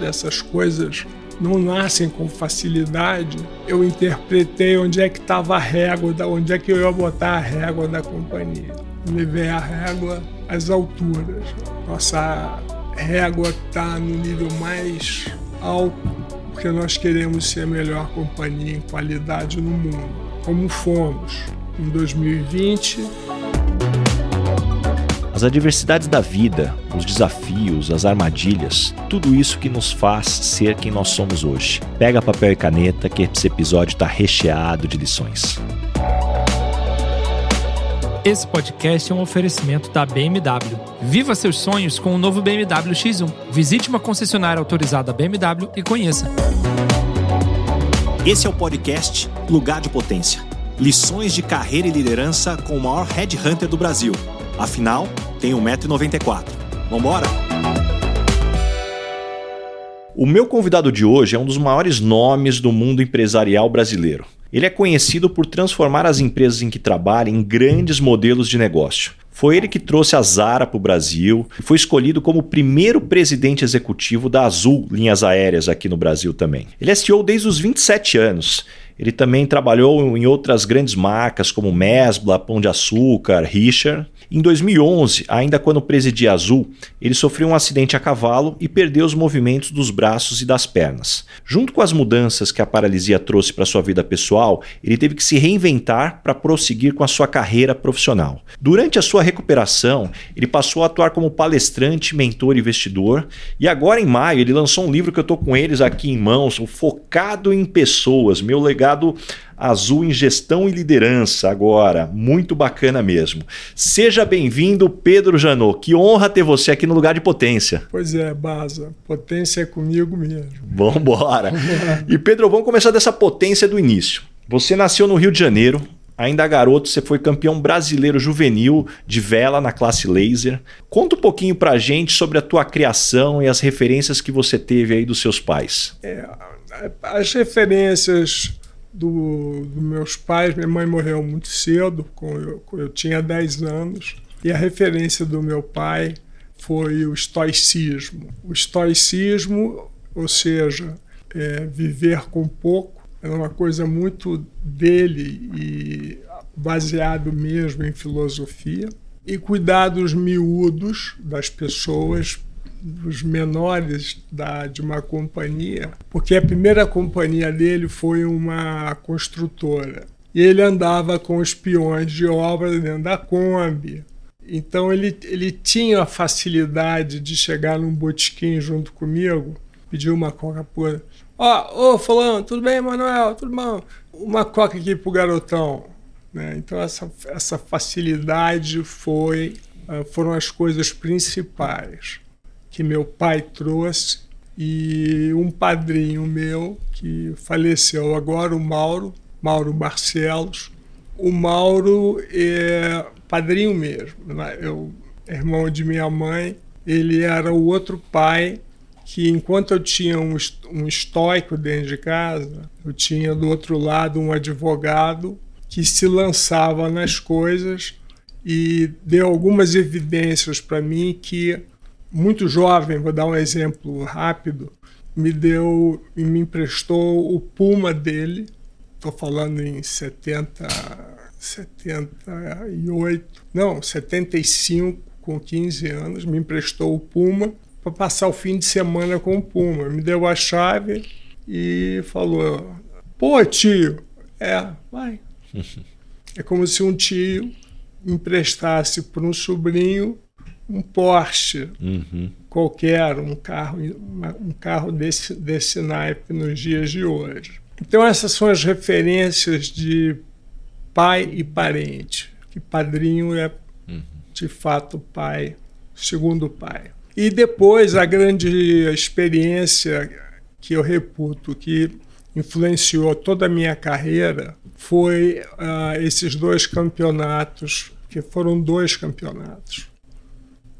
dessas coisas não nascem com facilidade, eu interpretei onde é que estava a régua, onde é que eu ia botar a régua da companhia. Levei a régua às alturas. Nossa régua está no nível mais alto, porque nós queremos ser a melhor companhia em qualidade no mundo, como fomos em 2020 as adversidades da vida, os desafios, as armadilhas, tudo isso que nos faz ser quem nós somos hoje. Pega papel e caneta que esse episódio está recheado de lições. Esse podcast é um oferecimento da BMW. Viva seus sonhos com o novo BMW X1. Visite uma concessionária autorizada BMW e conheça. Esse é o podcast Lugar de Potência. Lições de carreira e liderança com o maior headhunter do Brasil. Afinal, tem 1,94m. Vambora? O meu convidado de hoje é um dos maiores nomes do mundo empresarial brasileiro. Ele é conhecido por transformar as empresas em que trabalha em grandes modelos de negócio. Foi ele que trouxe a Zara para o Brasil e foi escolhido como o primeiro presidente executivo da Azul Linhas Aéreas aqui no Brasil também. Ele é CEO desde os 27 anos ele também trabalhou em outras grandes marcas como Mesbla, Pão de Açúcar, Richard. Em 2011, ainda quando presidia Azul, ele sofreu um acidente a cavalo e perdeu os movimentos dos braços e das pernas. Junto com as mudanças que a paralisia trouxe para sua vida pessoal, ele teve que se reinventar para prosseguir com a sua carreira profissional. Durante a sua recuperação, ele passou a atuar como palestrante, mentor e investidor, e agora em maio ele lançou um livro que eu estou com eles aqui em mãos, o Focado em Pessoas, meu legado legado azul em gestão e liderança agora. Muito bacana mesmo. Seja bem-vindo, Pedro Janot. Que honra ter você aqui no lugar de potência. Pois é, Baza. Potência é comigo mesmo. Vamos embora. e Pedro, vamos começar dessa potência do início. Você nasceu no Rio de Janeiro, Ainda garoto, você foi campeão brasileiro juvenil de vela na classe laser. Conta um pouquinho pra gente sobre a tua criação e as referências que você teve aí dos seus pais. É, as referências do, dos meus pais. Minha mãe morreu muito cedo, quando eu, eu tinha 10 anos. E a referência do meu pai foi o estoicismo. O estoicismo, ou seja, é, viver com pouco, era uma coisa muito dele e baseado mesmo em filosofia. E cuidar dos miúdos, das pessoas, dos menores da, de uma companhia, porque a primeira companhia dele foi uma construtora. E ele andava com os peões de obra dentro da Kombi. Então ele, ele tinha a facilidade de chegar num botequim junto comigo, pedir uma coca pura. Ó, oh, ô fulano, tudo bem, Manuel? Tudo bom? Uma coca aqui pro garotão. Né? Então essa, essa facilidade foi, ah, foram as coisas principais que meu pai trouxe e um padrinho meu que faleceu agora, o Mauro, Mauro Barcelos. O Mauro é padrinho mesmo, né? eu, irmão de minha mãe, ele era o outro pai que enquanto eu tinha um, um estoico dentro de casa, eu tinha do outro lado um advogado que se lançava nas coisas e deu algumas evidências para mim que muito jovem, vou dar um exemplo rápido, me deu e me emprestou o Puma dele, estou falando em 70, 78, não, 75, com 15 anos, me emprestou o Puma para passar o fim de semana com o Puma. Me deu a chave e falou: Pô, tio, é, vai. é como se um tio emprestasse para um sobrinho um Porsche uhum. qualquer, um carro, um carro desse, desse naipe nos dias de hoje. Então essas são as referências de pai e parente, que padrinho é uhum. de fato pai, segundo pai. E depois a grande experiência que eu reputo que influenciou toda a minha carreira foi uh, esses dois campeonatos, que foram dois campeonatos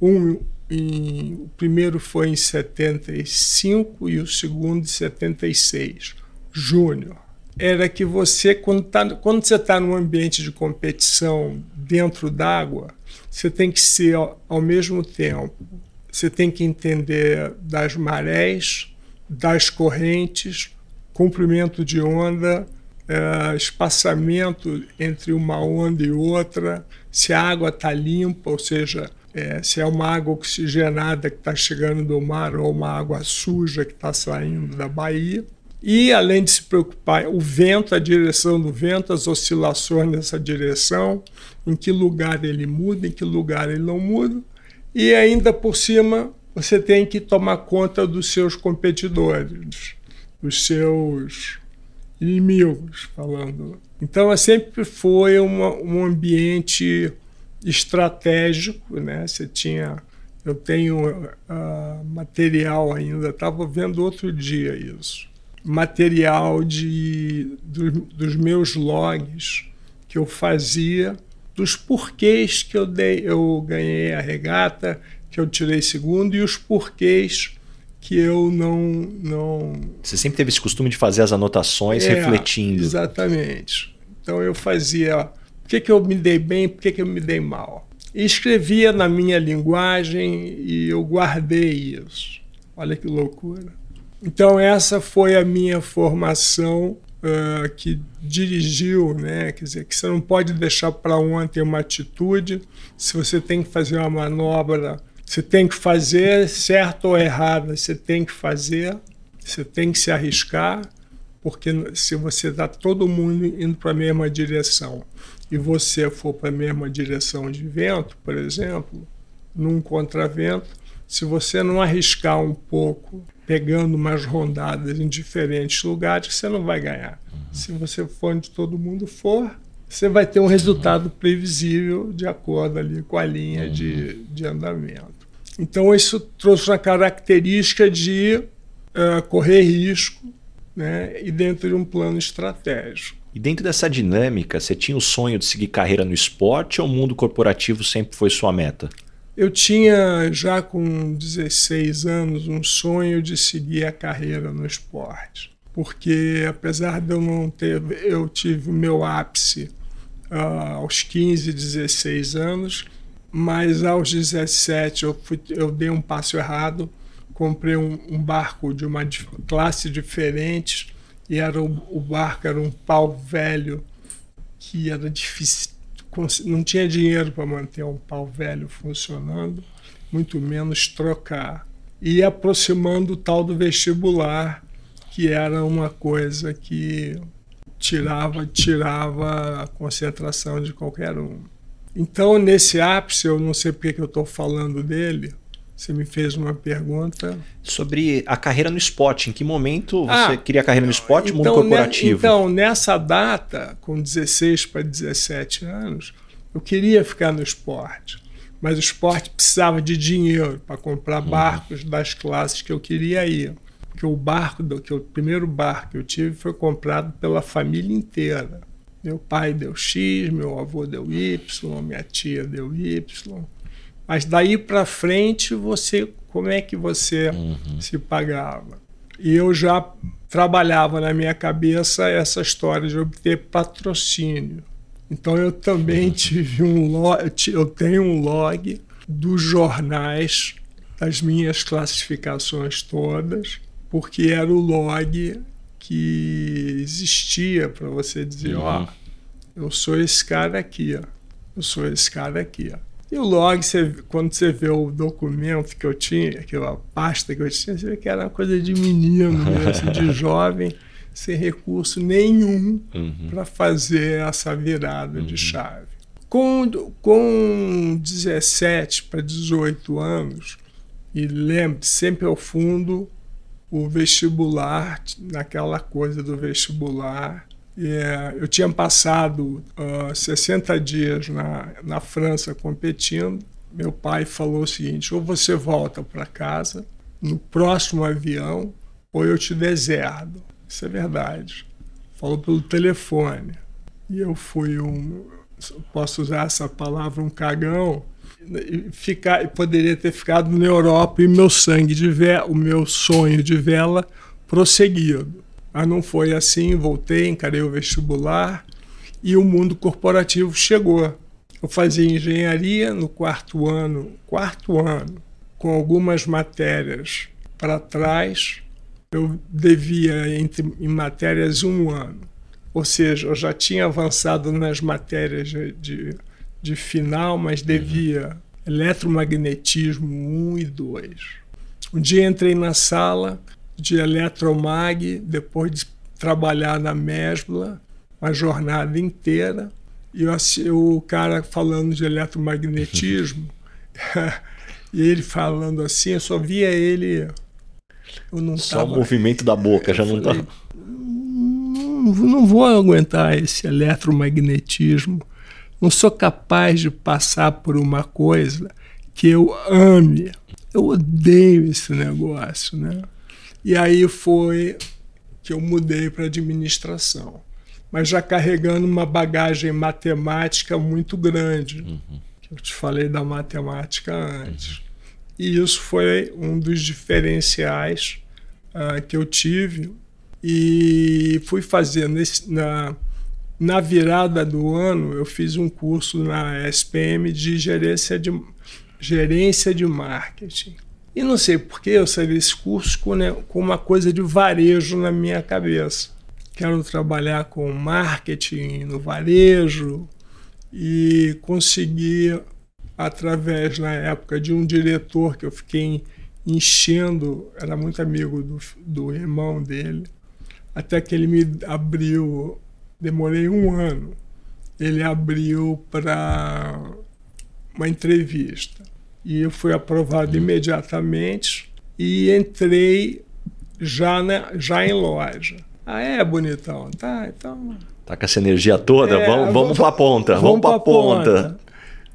um em, o primeiro foi em 75 e o segundo em 76, júnior. Era que você, quando, tá, quando você está num ambiente de competição dentro d'água, você tem que ser ao, ao mesmo tempo, você tem que entender das marés, das correntes, comprimento de onda, é, espaçamento entre uma onda e outra, se a água está limpa, ou seja, é, se é uma água oxigenada que está chegando do mar ou uma água suja que está saindo da baía. E, além de se preocupar, o vento, a direção do vento, as oscilações nessa direção, em que lugar ele muda, em que lugar ele não muda. E ainda por cima, você tem que tomar conta dos seus competidores, dos seus inimigos, falando. Então, sempre foi uma, um ambiente estratégico, né? Você tinha, eu tenho uh, material ainda, estava vendo outro dia isso, material de do, dos meus logs que eu fazia, dos porquês que eu dei, eu ganhei a regata, que eu tirei segundo e os porquês que eu não não. Você sempre teve esse costume de fazer as anotações é, refletindo. Exatamente. Então eu fazia por que, que eu me dei bem, por que, que eu me dei mal. E escrevia na minha linguagem e eu guardei isso. Olha que loucura. Então essa foi a minha formação uh, que dirigiu, né? Quer dizer, que você não pode deixar para ontem uma atitude. Se você tem que fazer uma manobra, você tem que fazer, certo ou errada, você tem que fazer. Você tem que se arriscar, porque se você está todo mundo indo para a mesma direção e você for para a mesma direção de vento, por exemplo, num contravento, se você não arriscar um pouco, pegando umas rondadas em diferentes lugares, você não vai ganhar. Uhum. Se você for onde todo mundo for, você vai ter um resultado previsível de acordo ali com a linha uhum. de, de andamento. Então, isso trouxe uma característica de uh, correr risco né, e dentro de um plano estratégico. E dentro dessa dinâmica, você tinha o sonho de seguir carreira no esporte ou o mundo corporativo sempre foi sua meta? Eu tinha já com 16 anos um sonho de seguir a carreira no esporte, porque apesar de eu não ter, eu tive o meu ápice uh, aos 15, 16 anos, mas aos 17 eu, fui, eu dei um passo errado, comprei um, um barco de uma classe diferente e era o, barco era um pau velho que era difícil, não tinha dinheiro para manter um pau velho funcionando, muito menos trocar. E aproximando o tal do vestibular, que era uma coisa que tirava, tirava a concentração de qualquer um. Então, nesse ápice, eu não sei porque que eu estou falando dele, você me fez uma pergunta. Sobre a carreira no esporte. Em que momento você ah, queria a carreira no esporte então, mundo né, corporativo? Então, nessa data, com 16 para 17 anos, eu queria ficar no esporte. Mas o esporte precisava de dinheiro para comprar uhum. barcos das classes que eu queria ir. Porque o barco, do, que o primeiro barco que eu tive foi comprado pela família inteira. Meu pai deu X, meu avô deu Y, minha tia deu Y. Mas daí para frente, você, como é que você uhum. se pagava? E eu já trabalhava na minha cabeça essa história de obter patrocínio. Então eu também uhum. tive um log, eu tenho um log dos jornais das minhas classificações todas, porque era o log que existia para você dizer, ó, uhum. oh, eu sou esse cara aqui, ó. eu sou esse cara aqui. Ó. E o log, você, quando você vê o documento que eu tinha, aquela pasta que eu tinha, você vê que era uma coisa de menino, mesmo, assim, de jovem, sem recurso nenhum uhum. para fazer essa virada uhum. de chave. Com, com 17 para 18 anos, e lembre sempre ao fundo o vestibular, naquela coisa do vestibular, é, eu tinha passado uh, 60 dias na, na França competindo. Meu pai falou o seguinte: ou você volta para casa no próximo avião, ou eu te deserdo. Isso é verdade. Falou pelo telefone. E eu fui um. Posso usar essa palavra, um cagão. E ficar, poderia ter ficado na Europa e meu sangue de vela, o meu sonho de vela prosseguido. Mas não foi assim, voltei, encarei o vestibular e o mundo corporativo chegou. Eu fazia engenharia no quarto ano, quarto ano, com algumas matérias para trás, eu devia, entre, em matérias, um ano. Ou seja, eu já tinha avançado nas matérias de, de, de final, mas devia eletromagnetismo 1 e 2. Um dia entrei na sala de eletromag, depois de trabalhar na Mesbla, uma jornada inteira, e eu, o cara falando de eletromagnetismo, e ele falando assim, eu só via ele. Eu não só tava, o movimento da boca, já não tá. Não, não vou aguentar esse eletromagnetismo. Não sou capaz de passar por uma coisa que eu ame. Eu odeio esse negócio, né? E aí foi que eu mudei para administração mas já carregando uma bagagem matemática muito grande. Uhum. Eu te falei da matemática antes. Uhum. E isso foi um dos diferenciais uh, que eu tive. E fui fazer nesse, na, na virada do ano, eu fiz um curso na SPM de gerência de, gerência de marketing. E não sei por que eu saí desse curso com, né, com uma coisa de varejo na minha cabeça quero trabalhar com marketing no varejo e consegui, através, na época, de um diretor que eu fiquei enchendo, era muito amigo do, do irmão dele, até que ele me abriu, demorei um ano, ele abriu para uma entrevista. E eu fui aprovado imediatamente e entrei já, na, já em loja. Ah, é, bonitão. Tá, então. Tá com essa energia toda? É, vamos, vamos pra ponta. Vamos, vamos pra, pra ponta. ponta.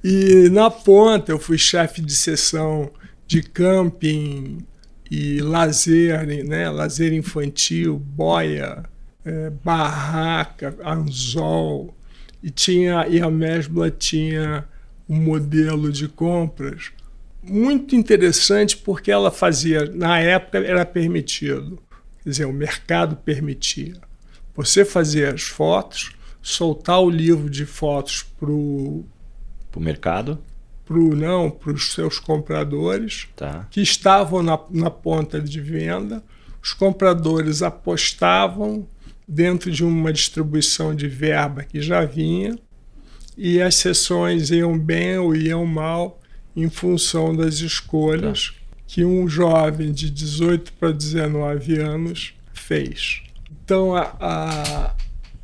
E na ponta eu fui chefe de sessão de camping e lazer, né? Lazer infantil, boia, é, barraca, anzol. E, tinha, e a Mesbla tinha um modelo de compras muito interessante porque ela fazia, na época era permitido Quer dizer, o mercado permitia. Você fazer as fotos, soltar o livro de fotos para o mercado? Pro, não, para os seus compradores, tá. que estavam na, na ponta de venda. Os compradores apostavam dentro de uma distribuição de verba que já vinha, e as sessões iam bem ou iam mal em função das escolhas. Tá que um jovem de 18 para 19 anos fez. Então, a, a,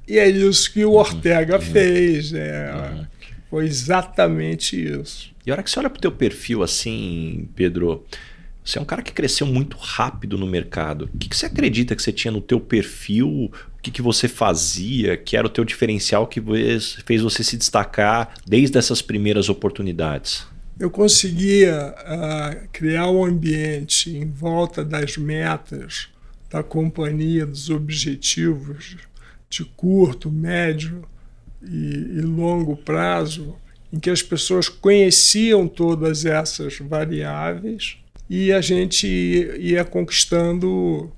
e é isso que o Ortega uhum. fez. É, uhum. Foi exatamente isso. E a hora que você olha para o teu perfil assim, Pedro, você é um cara que cresceu muito rápido no mercado. O que, que você acredita que você tinha no teu perfil? O que, que você fazia? Que era o teu diferencial que fez você se destacar desde essas primeiras oportunidades? Eu conseguia uh, criar um ambiente em volta das metas da companhia, dos objetivos de curto, médio e, e longo prazo, em que as pessoas conheciam todas essas variáveis e a gente ia conquistando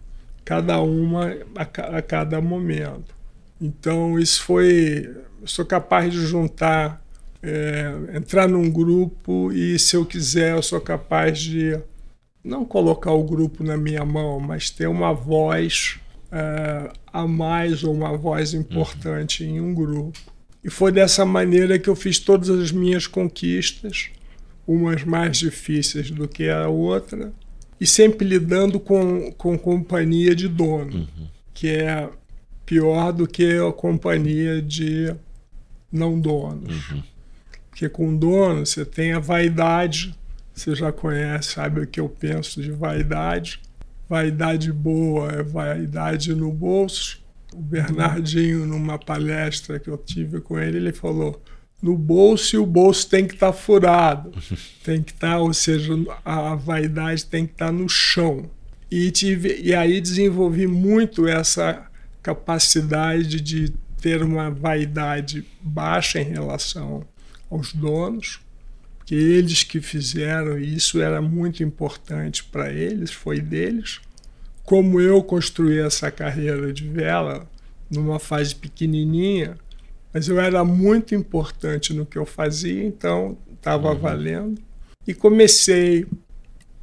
cada uma a, a cada momento. Então, isso foi. Eu sou capaz de juntar é, entrar num grupo e, se eu quiser, eu sou capaz de não colocar o grupo na minha mão, mas ter uma voz é, a mais ou uma voz importante uhum. em um grupo. E foi dessa maneira que eu fiz todas as minhas conquistas, umas mais difíceis do que a outra, e sempre lidando com, com companhia de dono, uhum. que é pior do que a companhia de não donos. Uhum. Porque com dono você tem a vaidade, você já conhece, sabe o que eu penso de vaidade. Vaidade boa é vaidade no bolso. O Bernardinho, numa palestra que eu tive com ele, ele falou: no bolso e o bolso tem que estar tá furado, tem que estar, tá, ou seja, a vaidade tem que estar tá no chão. E, tive, e aí desenvolvi muito essa capacidade de ter uma vaidade baixa em relação aos donos, que eles que fizeram e isso era muito importante para eles, foi deles. Como eu construí essa carreira de vela numa fase pequenininha, mas eu era muito importante no que eu fazia, então estava uhum. valendo. E comecei,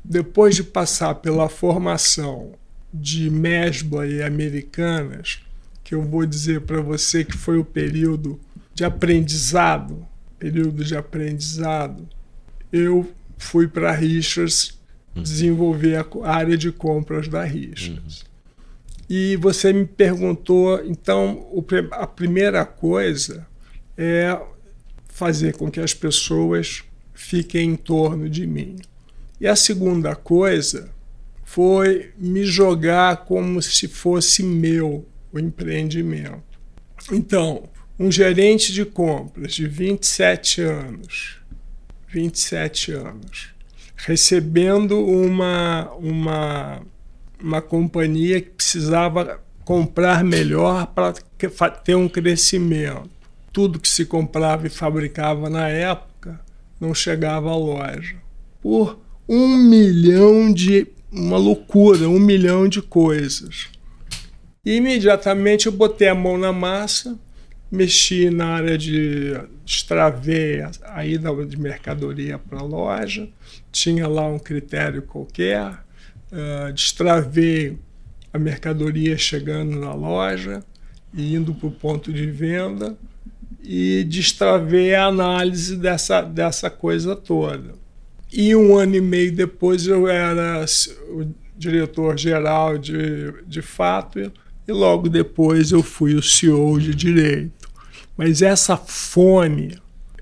depois de passar pela formação de Mesbla e Americanas, que eu vou dizer para você que foi o período de aprendizado, período de aprendizado, eu fui para a Richards uhum. desenvolver a área de compras da Richards. Uhum. E você me perguntou, então, a primeira coisa é fazer com que as pessoas fiquem em torno de mim. E a segunda coisa foi me jogar como se fosse meu o empreendimento. Então, um gerente de compras de 27 anos, 27 anos, recebendo uma, uma, uma companhia que precisava comprar melhor para ter um crescimento. Tudo que se comprava e fabricava na época não chegava à loja. Por um milhão de. uma loucura, um milhão de coisas. E imediatamente eu botei a mão na massa, mexi na área de extraver a ida de mercadoria para a loja, tinha lá um critério qualquer, uh, destravei a mercadoria chegando na loja e indo para o ponto de venda e destravei a análise dessa, dessa coisa toda. E um ano e meio depois eu era o diretor-geral de, de fato e logo depois eu fui o CEO de direito. Mas essa fome,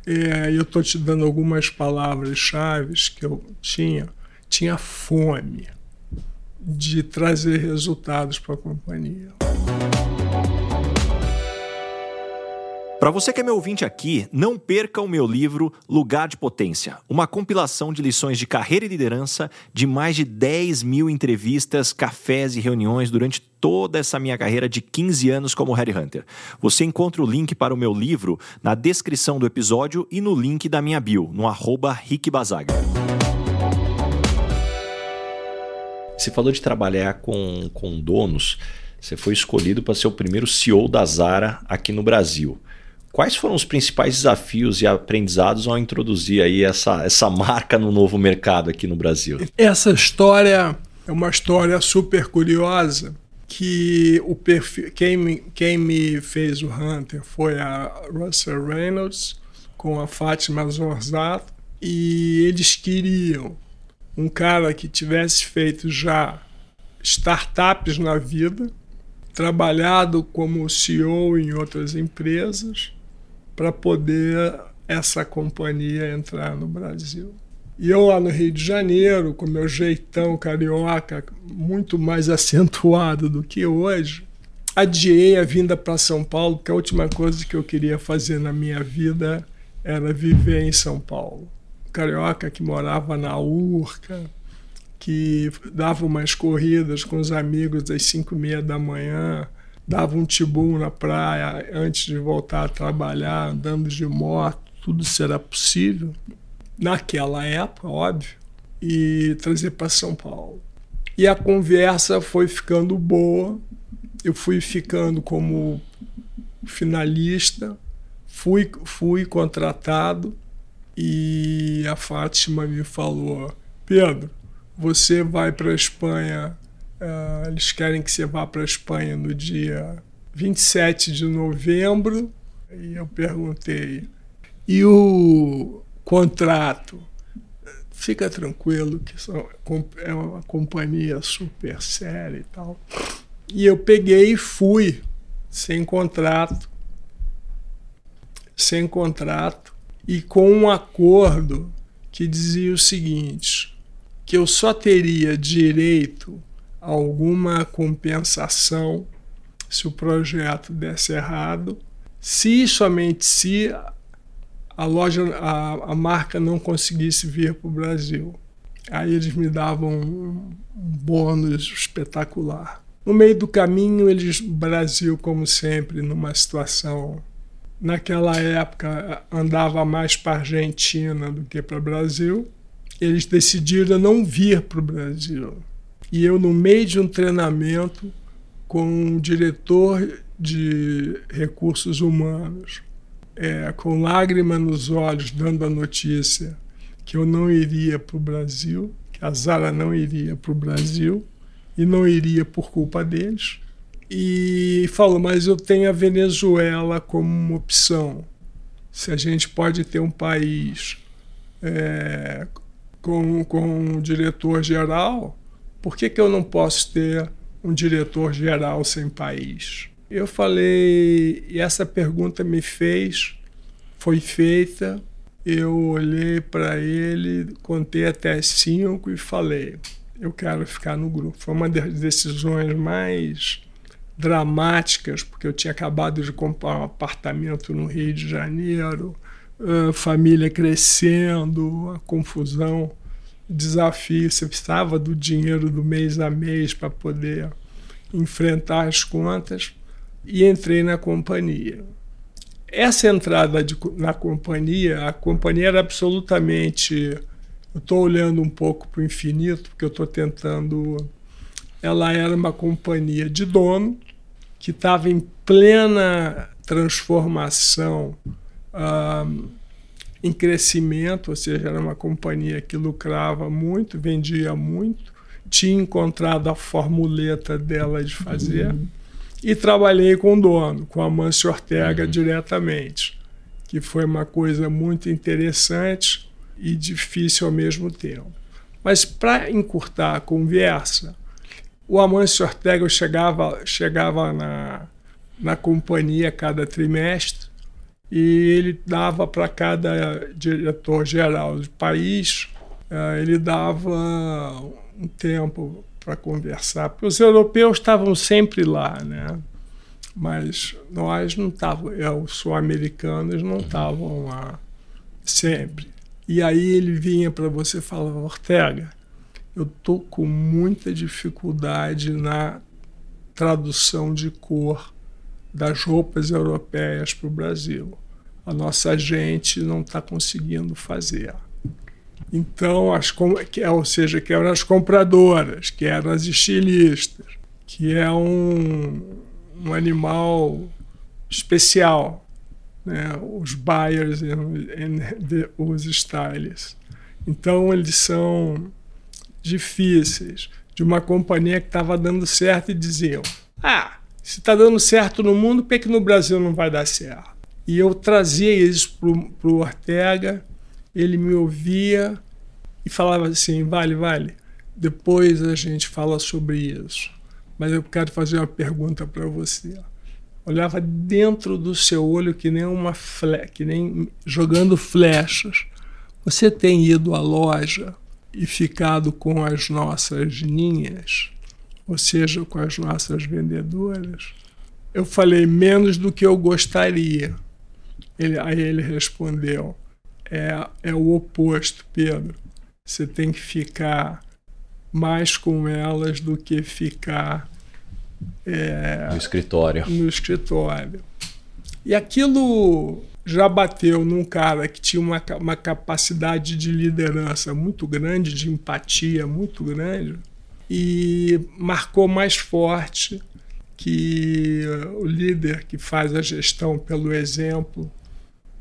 é, eu estou te dando algumas palavras-chave que eu tinha, tinha fome de trazer resultados para a companhia. Para você que é meu ouvinte aqui, não perca o meu livro Lugar de Potência, uma compilação de lições de carreira e liderança de mais de 10 mil entrevistas, cafés e reuniões durante toda essa minha carreira de 15 anos como Headhunter. Você encontra o link para o meu livro na descrição do episódio e no link da minha bio, no arroba Rick Bazaga. Você falou de trabalhar com, com donos. Você foi escolhido para ser o primeiro CEO da Zara aqui no Brasil. Quais foram os principais desafios e aprendizados ao introduzir aí essa, essa marca no novo mercado aqui no Brasil? Essa história é uma história super curiosa que o perfil, quem, quem me fez o Hunter foi a Russell Reynolds com a Fátima Zorzato e eles queriam um cara que tivesse feito já startups na vida, trabalhado como CEO em outras empresas para poder essa companhia entrar no Brasil. E eu lá no Rio de Janeiro, com meu jeitão carioca muito mais acentuado do que hoje, adiei a vinda para São Paulo, porque a última coisa que eu queria fazer na minha vida era viver em São Paulo. carioca que morava na Urca, que dava umas corridas com os amigos às cinco e meia da manhã, dava um tibum na praia antes de voltar a trabalhar, andando de moto, tudo será possível. Naquela época, óbvio, e trazer para São Paulo. E a conversa foi ficando boa, eu fui ficando como finalista, fui, fui contratado e a Fátima me falou: Pedro, você vai para a Espanha Uh, eles querem que você vá para a Espanha no dia 27 de novembro. E eu perguntei: e o contrato? Fica tranquilo, que é uma companhia super séria e tal. E eu peguei e fui, sem contrato. Sem contrato. E com um acordo que dizia o seguinte: que eu só teria direito alguma compensação se o projeto desse errado, se somente se a loja, a, a marca não conseguisse vir para o Brasil. Aí eles me davam um, bônus espetacular. No meio do caminho, eles, Brasil, como sempre, numa situação. Naquela época, andava mais para Argentina do que para Brasil. Eles decidiram não vir para o Brasil e eu, no meio de um treinamento com um diretor de recursos humanos, é, com lágrima nos olhos, dando a notícia que eu não iria para o Brasil, que a Zara não iria para o Brasil, e não iria por culpa deles. E falou: Mas eu tenho a Venezuela como uma opção. Se a gente pode ter um país é, com, com um diretor-geral, por que, que eu não posso ter um diretor-geral sem país? Eu falei, e essa pergunta me fez, foi feita, eu olhei para ele, contei até cinco e falei: eu quero ficar no grupo. Foi uma das decisões mais dramáticas, porque eu tinha acabado de comprar um apartamento no Rio de Janeiro, família crescendo, a confusão, desafio. Você precisava do dinheiro do mês a mês para poder enfrentar as contas e entrei na companhia. Essa entrada de, na companhia, a companhia era absolutamente. Eu estou olhando um pouco para o infinito, porque eu estou tentando. Ela era uma companhia de dono que estava em plena transformação, uh, em crescimento, ou seja, era uma companhia que lucrava muito, vendia muito, tinha encontrado a formuleta dela de fazer. Uhum e trabalhei com o dono, com a Mancio Ortega uhum. diretamente, que foi uma coisa muito interessante e difícil ao mesmo tempo. Mas para encurtar a conversa, o Amâncio Ortega chegava, chegava na, na companhia cada trimestre e ele dava para cada diretor-geral do país, uh, ele dava um tempo para conversar, porque os europeus estavam sempre lá, né? Mas nós não estávamos, é, os sul-americanos não estavam lá sempre. E aí ele vinha para você e falava, Ortega, eu tô com muita dificuldade na tradução de cor das roupas europeias para o Brasil. A nossa gente não está conseguindo fazer. Então, as, é, ou seja, que eram as compradoras, que eram as estilistas, que é um, um animal especial, né? os buyers e os stylists. Então, eles são difíceis, de uma companhia que estava dando certo e diziam: Ah, se está dando certo no mundo, por que, que no Brasil não vai dar certo? E eu trazia isso para o Ortega ele me ouvia e falava assim: vale, vale, depois a gente fala sobre isso. Mas eu quero fazer uma pergunta para você. Olhava dentro do seu olho que nem uma fle que nem jogando flechas. Você tem ido à loja e ficado com as nossas ninhas, ou seja, com as nossas vendedoras? Eu falei menos do que eu gostaria. Ele, aí ele respondeu: é, é o oposto, Pedro. Você tem que ficar mais com elas do que ficar é, no escritório. No escritório. E aquilo já bateu num cara que tinha uma, uma capacidade de liderança muito grande, de empatia muito grande, e marcou mais forte que o líder que faz a gestão pelo exemplo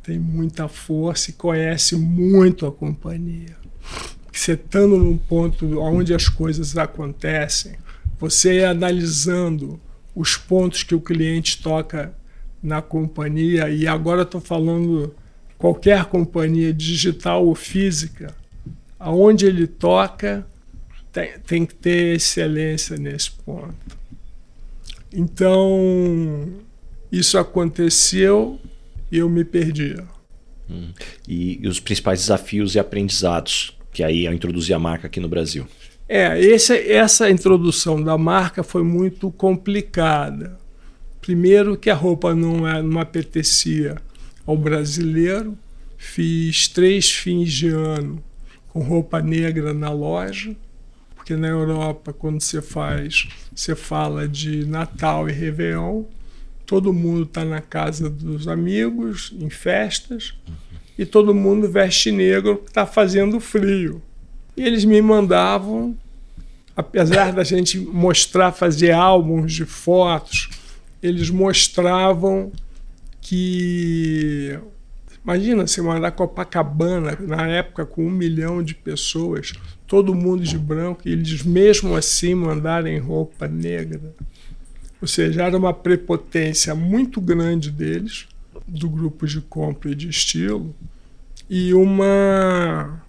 tem muita força e conhece muito a companhia. Você estando num ponto onde as coisas acontecem, você analisando os pontos que o cliente toca na companhia, e agora estou falando qualquer companhia digital ou física, aonde ele toca, tem, tem que ter excelência nesse ponto. Então, isso aconteceu e eu me perdi. Hum. E, e, os principais desafios e aprendizados que aí eu introduzi a marca aqui no Brasil? É, esse, essa introdução da marca foi muito complicada. Primeiro que a roupa não, é, não apetecia ao brasileiro. Fiz três fins de ano com roupa negra na loja, porque na Europa, quando você faz, você fala de Natal e Réveillon, todo mundo está na casa dos amigos, em festas, e todo mundo veste negro porque está fazendo frio. E eles me mandavam, apesar da gente mostrar, fazer álbuns de fotos, eles mostravam que. Imagina você mandar Copacabana, na época com um milhão de pessoas, todo mundo de branco, e eles mesmo assim mandarem roupa negra. Ou seja, era uma prepotência muito grande deles, do grupo de compra e de estilo, e uma,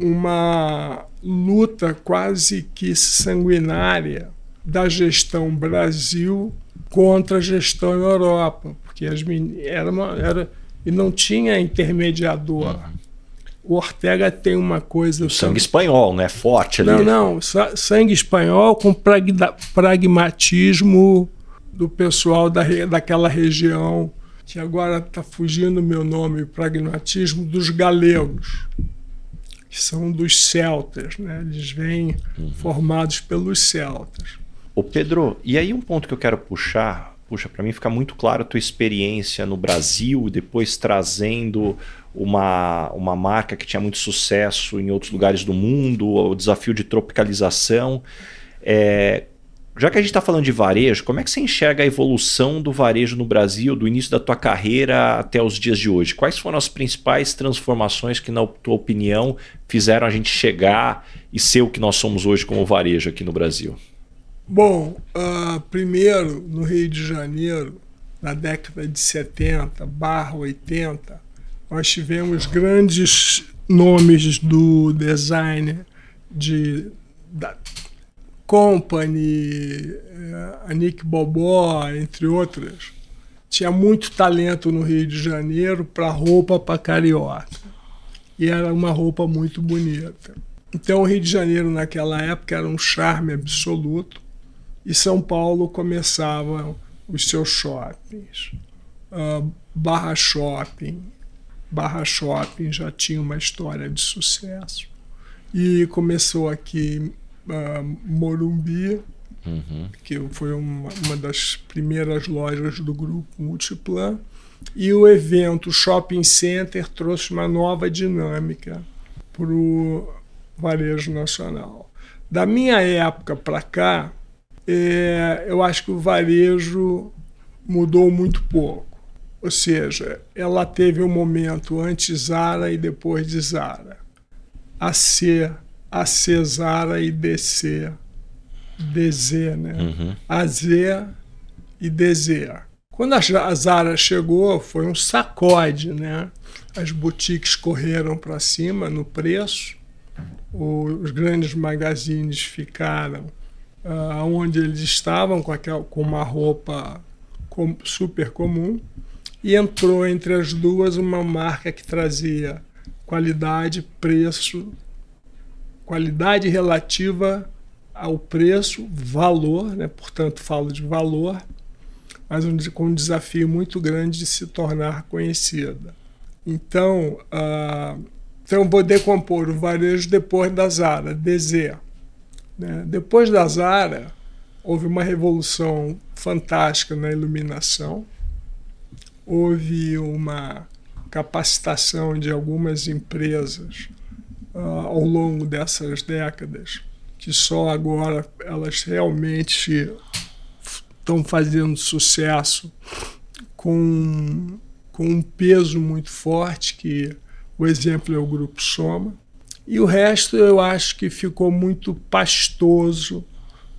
uma luta quase que sanguinária da gestão Brasil contra a gestão Europa, porque as era, uma, era e não tinha intermediador. O Ortega tem uma coisa. O sangue espanhol, né? Forte ali. Não, não. Sangue espanhol com pragmatismo do pessoal da, daquela região, que agora está fugindo o meu nome, pragmatismo dos galegos, que são dos celtas, né? Eles vêm uhum. formados pelos celtas. Ô Pedro, e aí um ponto que eu quero puxar, puxa, para mim fica muito claro a tua experiência no Brasil, depois trazendo uma, uma marca que tinha muito sucesso em outros lugares do mundo, o desafio de tropicalização. É, já que a gente está falando de varejo, como é que você enxerga a evolução do varejo no Brasil, do início da tua carreira até os dias de hoje? Quais foram as principais transformações que, na tua opinião, fizeram a gente chegar e ser o que nós somos hoje como varejo aqui no Brasil? Bom, uh, primeiro, no Rio de Janeiro, na década de 70 barra 80, nós tivemos grandes nomes do design de da Company, eh, a Nick Bobó, entre outras. Tinha muito talento no Rio de Janeiro para roupa para carioca. E era uma roupa muito bonita. Então, o Rio de Janeiro, naquela época, era um charme absoluto e São Paulo começava os seus shoppings. Uh, Barra Shopping. Barra Shopping já tinha uma história de sucesso. E começou aqui uh, Morumbi, uhum. que foi uma, uma das primeiras lojas do grupo Multiplan. E o evento Shopping Center trouxe uma nova dinâmica para o varejo nacional. Da minha época para cá, é, eu acho que o varejo mudou muito pouco. Ou seja, ela teve um momento antes Zara e depois de Zara. A C, a C Zara e DC. DZ, né? Uhum. A Z e DZ. Quando a Zara chegou, foi um sacode, né? As boutiques correram para cima no preço, os grandes magazines ficaram uh, onde eles estavam com, aquela, com uma roupa com, super comum e entrou entre as duas uma marca que trazia qualidade, preço, qualidade relativa ao preço, valor, né? portanto falo de valor, mas um, com um desafio muito grande de se tornar conhecida. Então, uh, então vou decompor o varejo depois da Zara, DZ. Né? Depois da Zara, houve uma revolução fantástica na iluminação, houve uma capacitação de algumas empresas uh, ao longo dessas décadas, que só agora elas realmente estão fazendo sucesso com, com um peso muito forte, que o exemplo é o Grupo Soma. E o resto eu acho que ficou muito pastoso,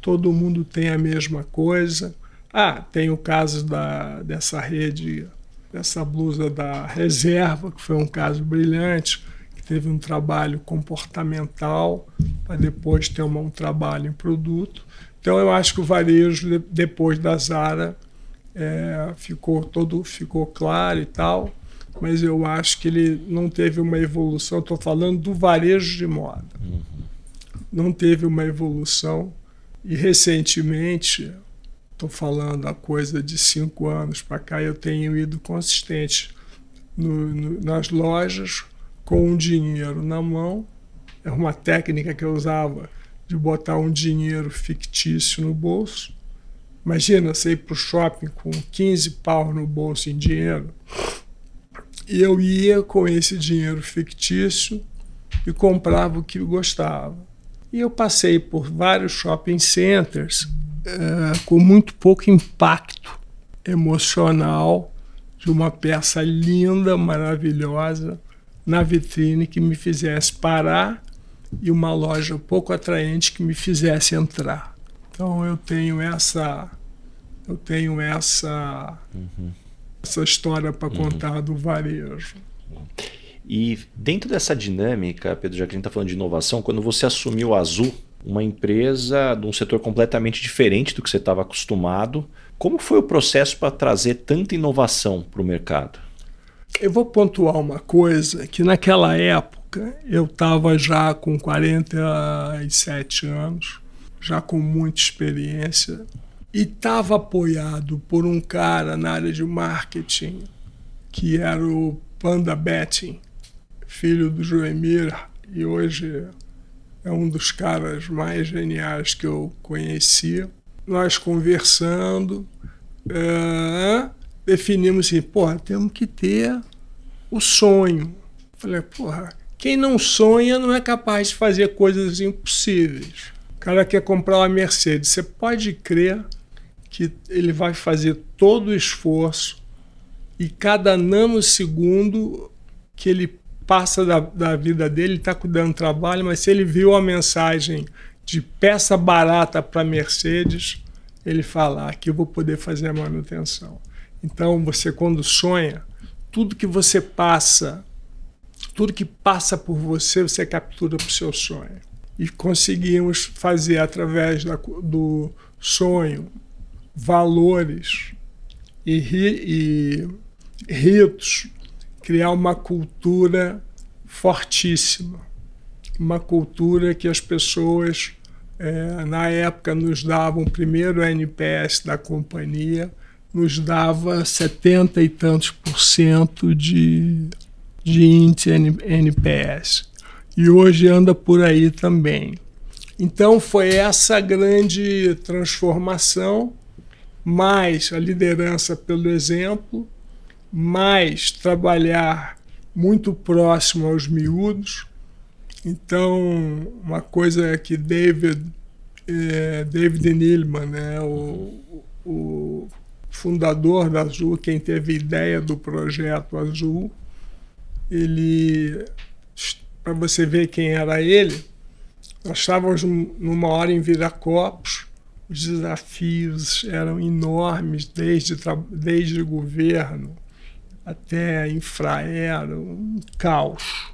todo mundo tem a mesma coisa. Ah, tem o caso da, dessa rede, dessa blusa da reserva, que foi um caso brilhante, que teve um trabalho comportamental para depois ter um, um trabalho em produto. Então eu acho que o varejo, depois da Zara, é, ficou todo ficou claro e tal mas eu acho que ele não teve uma evolução. Estou falando do varejo de moda. Uhum. Não teve uma evolução. E recentemente, estou falando a coisa de cinco anos para cá, eu tenho ido consistente no, no, nas lojas com um dinheiro na mão. É uma técnica que eu usava de botar um dinheiro fictício no bolso. Imagina você ir para o shopping com 15 pau no bolso em dinheiro e eu ia com esse dinheiro fictício e comprava o que eu gostava. E eu passei por vários shopping centers uh, com muito pouco impacto emocional de uma peça linda, maravilhosa na vitrine que me fizesse parar e uma loja pouco atraente que me fizesse entrar. Então eu tenho essa eu tenho essa uhum. essa história para uhum. contar do varejo. E dentro dessa dinâmica, Pedro, já que a gente está falando de inovação, quando você assumiu a Azul, uma empresa de um setor completamente diferente do que você estava acostumado, como foi o processo para trazer tanta inovação para o mercado? Eu vou pontuar uma coisa que naquela época eu estava já com 47 anos, já com muita experiência, e estava apoiado por um cara na área de marketing que era o Panda Betting, filho do Joemir, e hoje é um dos caras mais geniais que eu conhecia. Nós conversando, é, definimos assim, porra, temos que ter o sonho. Falei, porra, quem não sonha não é capaz de fazer coisas impossíveis. O cara quer comprar uma Mercedes. Você pode crer que ele vai fazer todo o esforço e cada nanosegundo que ele passa da, da vida dele, está cuidando do trabalho, mas se ele viu a mensagem de peça barata para Mercedes, ele fala: aqui eu vou poder fazer a manutenção. Então, você, quando sonha, tudo que você passa, tudo que passa por você, você captura para o seu sonho. E conseguimos fazer, através da, do sonho, valores e, e ritos criar uma cultura fortíssima, uma cultura que as pessoas é, na época nos davam primeiro a NPS da companhia, nos dava 70 e tantos por cento de, de índice NPS. E hoje anda por aí também. Então foi essa grande transformação, mais a liderança pelo exemplo, mais trabalhar muito próximo aos miúdos. Então, uma coisa é que David, é, David Neilman, né, o, o fundador da Azul, quem teve ideia do projeto Azul, ele, para você ver quem era ele, nós estávamos numa hora em Viracopos, os desafios eram enormes, desde, desde o governo, até Infraero, um caos.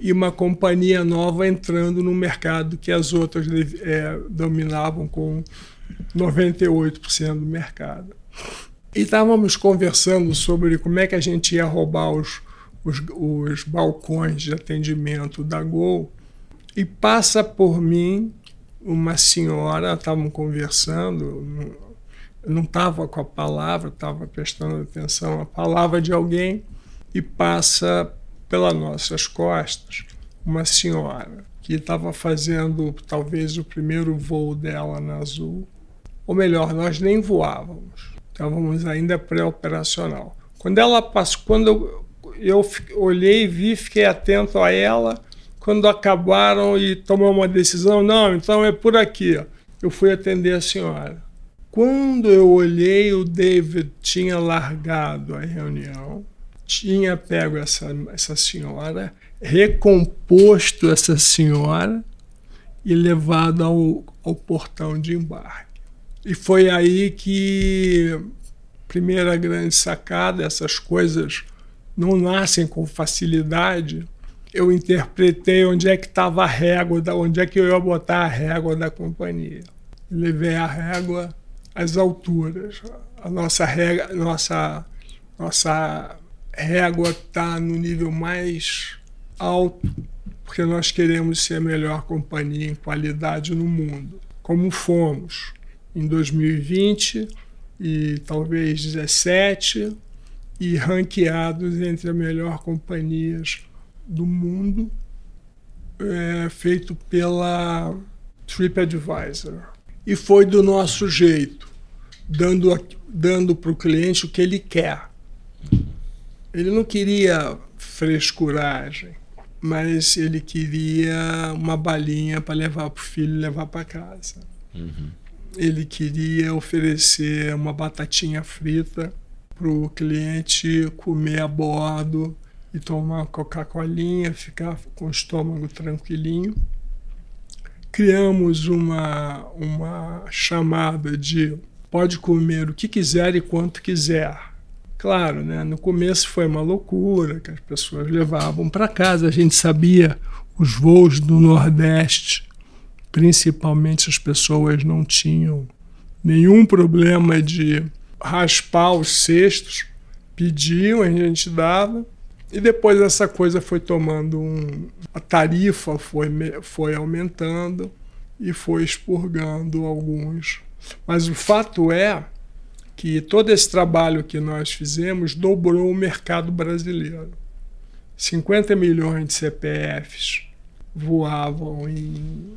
E uma companhia nova entrando no mercado que as outras é, dominavam com 98% do mercado. E estávamos conversando sobre como é que a gente ia roubar os, os, os balcões de atendimento da Gol. E passa por mim uma senhora, estavam conversando, não estava com a palavra, estava prestando atenção à palavra de alguém e passa pelas nossas costas uma senhora que estava fazendo talvez o primeiro voo dela na Azul. Ou melhor, nós nem voávamos, estávamos ainda pré-operacional. Quando ela passou, quando eu, eu olhei, vi, fiquei atento a ela, quando acabaram e tomou uma decisão, não, então é por aqui. Eu fui atender a senhora. Quando eu olhei, o David tinha largado a reunião, tinha pego essa, essa senhora, recomposto essa senhora e levado ao, ao portão de embarque. E foi aí que, primeira grande sacada, essas coisas não nascem com facilidade. Eu interpretei onde é que estava a régua, onde é que eu ia botar a régua da companhia. Levei a régua as alturas. A nossa régua, nossa, nossa régua está no nível mais alto, porque nós queremos ser a melhor companhia em qualidade no mundo, como fomos em 2020 e talvez 17 e ranqueados entre as melhores companhias do mundo, é, feito pela TripAdvisor. E foi do nosso jeito, dando dando para o cliente o que ele quer. Ele não queria frescuragem, mas ele queria uma balinha para levar para o filho levar para casa. Uhum. Ele queria oferecer uma batatinha frita para o cliente comer a bordo e tomar uma Coca-Colinha, ficar com o estômago tranquilinho criamos uma, uma chamada de pode comer o que quiser e quanto quiser. Claro, né? no começo foi uma loucura, que as pessoas levavam para casa, a gente sabia os voos do Nordeste, principalmente as pessoas não tinham nenhum problema de raspar os cestos, pediam, a gente dava, e depois essa coisa foi tomando um. A tarifa foi, foi aumentando e foi expurgando alguns. Mas o fato é que todo esse trabalho que nós fizemos dobrou o mercado brasileiro. 50 milhões de CPFs voavam em,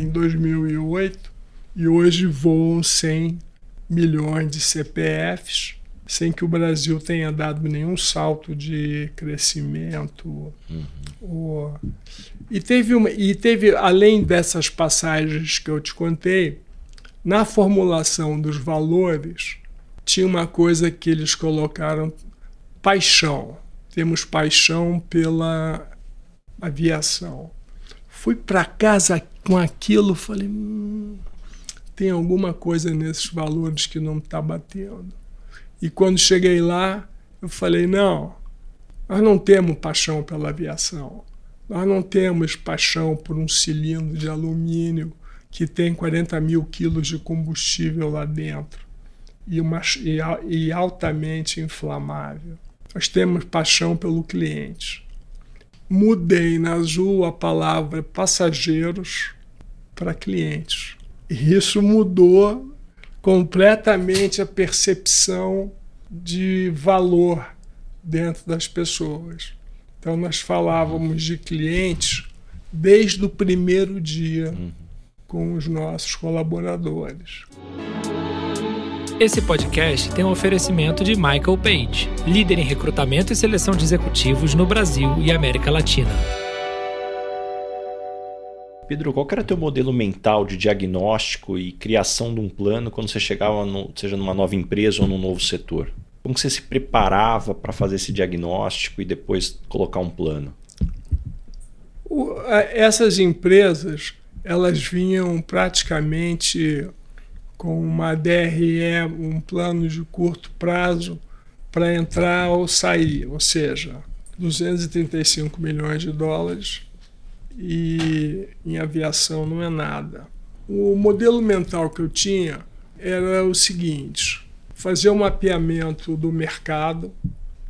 em 2008 e hoje voam 100 milhões de CPFs, sem que o Brasil tenha dado nenhum salto de crescimento. Uhum. E, teve uma, e teve, além dessas passagens que eu te contei, na formulação dos valores, tinha uma coisa que eles colocaram: paixão. Temos paixão pela aviação. Fui para casa com aquilo, falei. Hum, tem alguma coisa nesses valores que não está batendo. E quando cheguei lá, eu falei: não, nós não temos paixão pela aviação. Nós não temos paixão por um cilindro de alumínio que tem 40 mil quilos de combustível lá dentro e, uma, e, e altamente inflamável. Nós temos paixão pelo cliente. Mudei na Azul a palavra passageiros para clientes. E isso mudou completamente a percepção de valor dentro das pessoas. Então, nós falávamos de clientes desde o primeiro dia uhum. Com os nossos colaboradores. Esse podcast tem um oferecimento de Michael Page, líder em recrutamento e seleção de executivos no Brasil e América Latina. Pedro, qual era teu modelo mental de diagnóstico e criação de um plano quando você chegava, no, seja numa nova empresa ou num novo setor? Como você se preparava para fazer esse diagnóstico e depois colocar um plano? O, essas empresas elas vinham praticamente com uma DRE, um plano de curto prazo para entrar ou sair, ou seja, 235 milhões de dólares e em aviação não é nada. O modelo mental que eu tinha era o seguinte: fazer um mapeamento do mercado,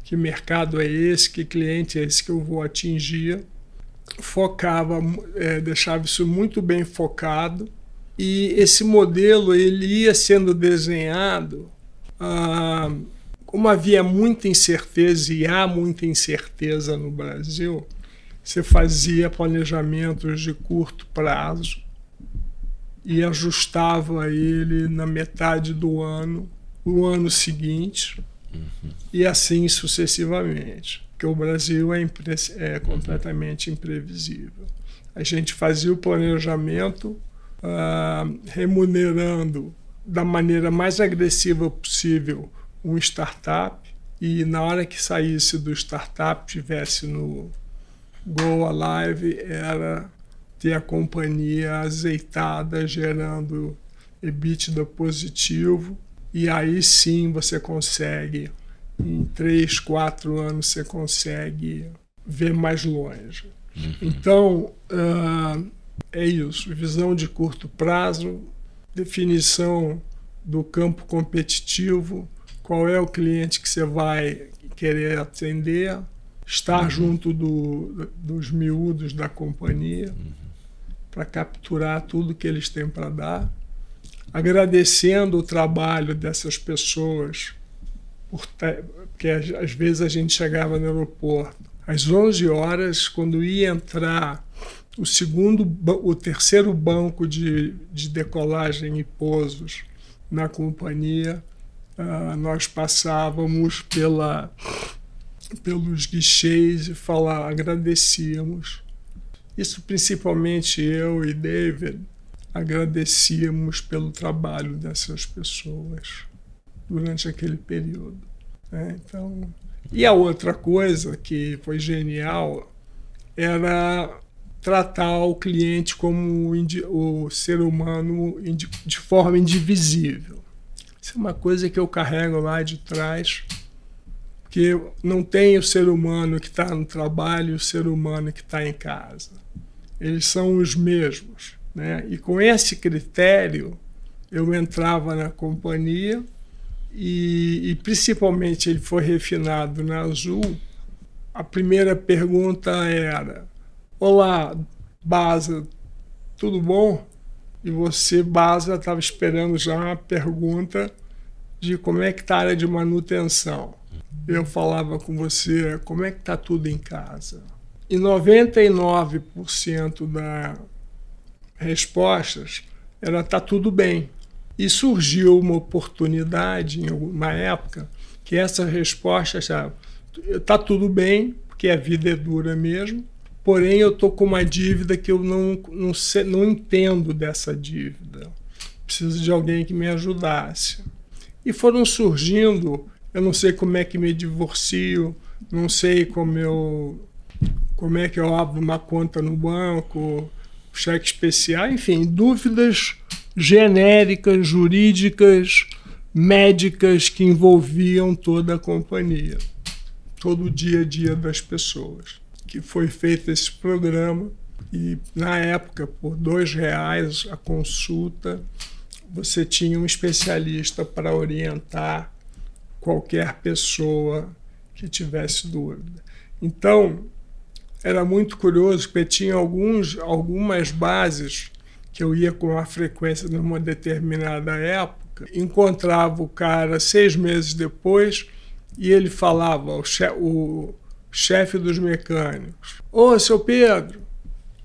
que mercado é esse, que cliente é esse que eu vou atingir, focava, é, deixava isso muito bem focado e esse modelo ele ia sendo desenhado. Ah, como havia muita incerteza e há muita incerteza no Brasil, você fazia planejamentos de curto prazo e ajustava ele na metade do ano, o ano seguinte, uhum. e assim sucessivamente. Porque o Brasil é, é completamente imprevisível. A gente fazia o planejamento uh, remunerando da maneira mais agressiva possível um startup e na hora que saísse do startup tivesse no Go Alive era ter a companhia azeitada, gerando EBITDA positivo, e aí sim você consegue, em três, quatro anos, você consegue ver mais longe. Uhum. Então, uh, é isso: visão de curto prazo, definição do campo competitivo, qual é o cliente que você vai querer atender estar uhum. junto do, dos miúdos da companhia uhum. para capturar tudo que eles têm para dar, agradecendo o trabalho dessas pessoas, porque às vezes a gente chegava no aeroporto às 11 horas, quando ia entrar o segundo, o terceiro banco de, de decolagem e pousos na companhia, uh, nós passávamos pela pelos guichês e falar, agradecíamos. Isso principalmente eu e David agradecíamos pelo trabalho dessas pessoas durante aquele período. Né? Então, e a outra coisa que foi genial era tratar o cliente como o ser humano de forma indivisível. Isso é uma coisa que eu carrego lá de trás, que não tem o ser humano que está no trabalho e o ser humano que está em casa. Eles são os mesmos. Né? E com esse critério, eu entrava na companhia e, e principalmente ele foi refinado na Azul. A primeira pergunta era: Olá, Baza, tudo bom? E você, Baza, estava esperando já uma pergunta de como é que está a área de manutenção. Eu falava com você, como é que está tudo em casa? E 99% das respostas era tá tudo bem. E surgiu uma oportunidade em uma época que essa resposta está tudo bem, porque a vida é dura mesmo, porém eu estou com uma dívida que eu não, não, sei, não entendo dessa dívida. Preciso de alguém que me ajudasse. E foram surgindo, eu não sei como é que me divorcio, não sei como eu como é que eu abro uma conta no banco, cheque especial, enfim, dúvidas genéricas, jurídicas, médicas que envolviam toda a companhia, todo o dia a dia das pessoas. Que foi feito esse programa e na época por dois reais a consulta você tinha um especialista para orientar qualquer pessoa que tivesse dúvida. Então era muito curioso porque tinha alguns algumas bases que eu ia com uma frequência numa determinada época, encontrava o cara seis meses depois e ele falava, o, chefe, o chefe dos mecânicos: Ô, seu Pedro,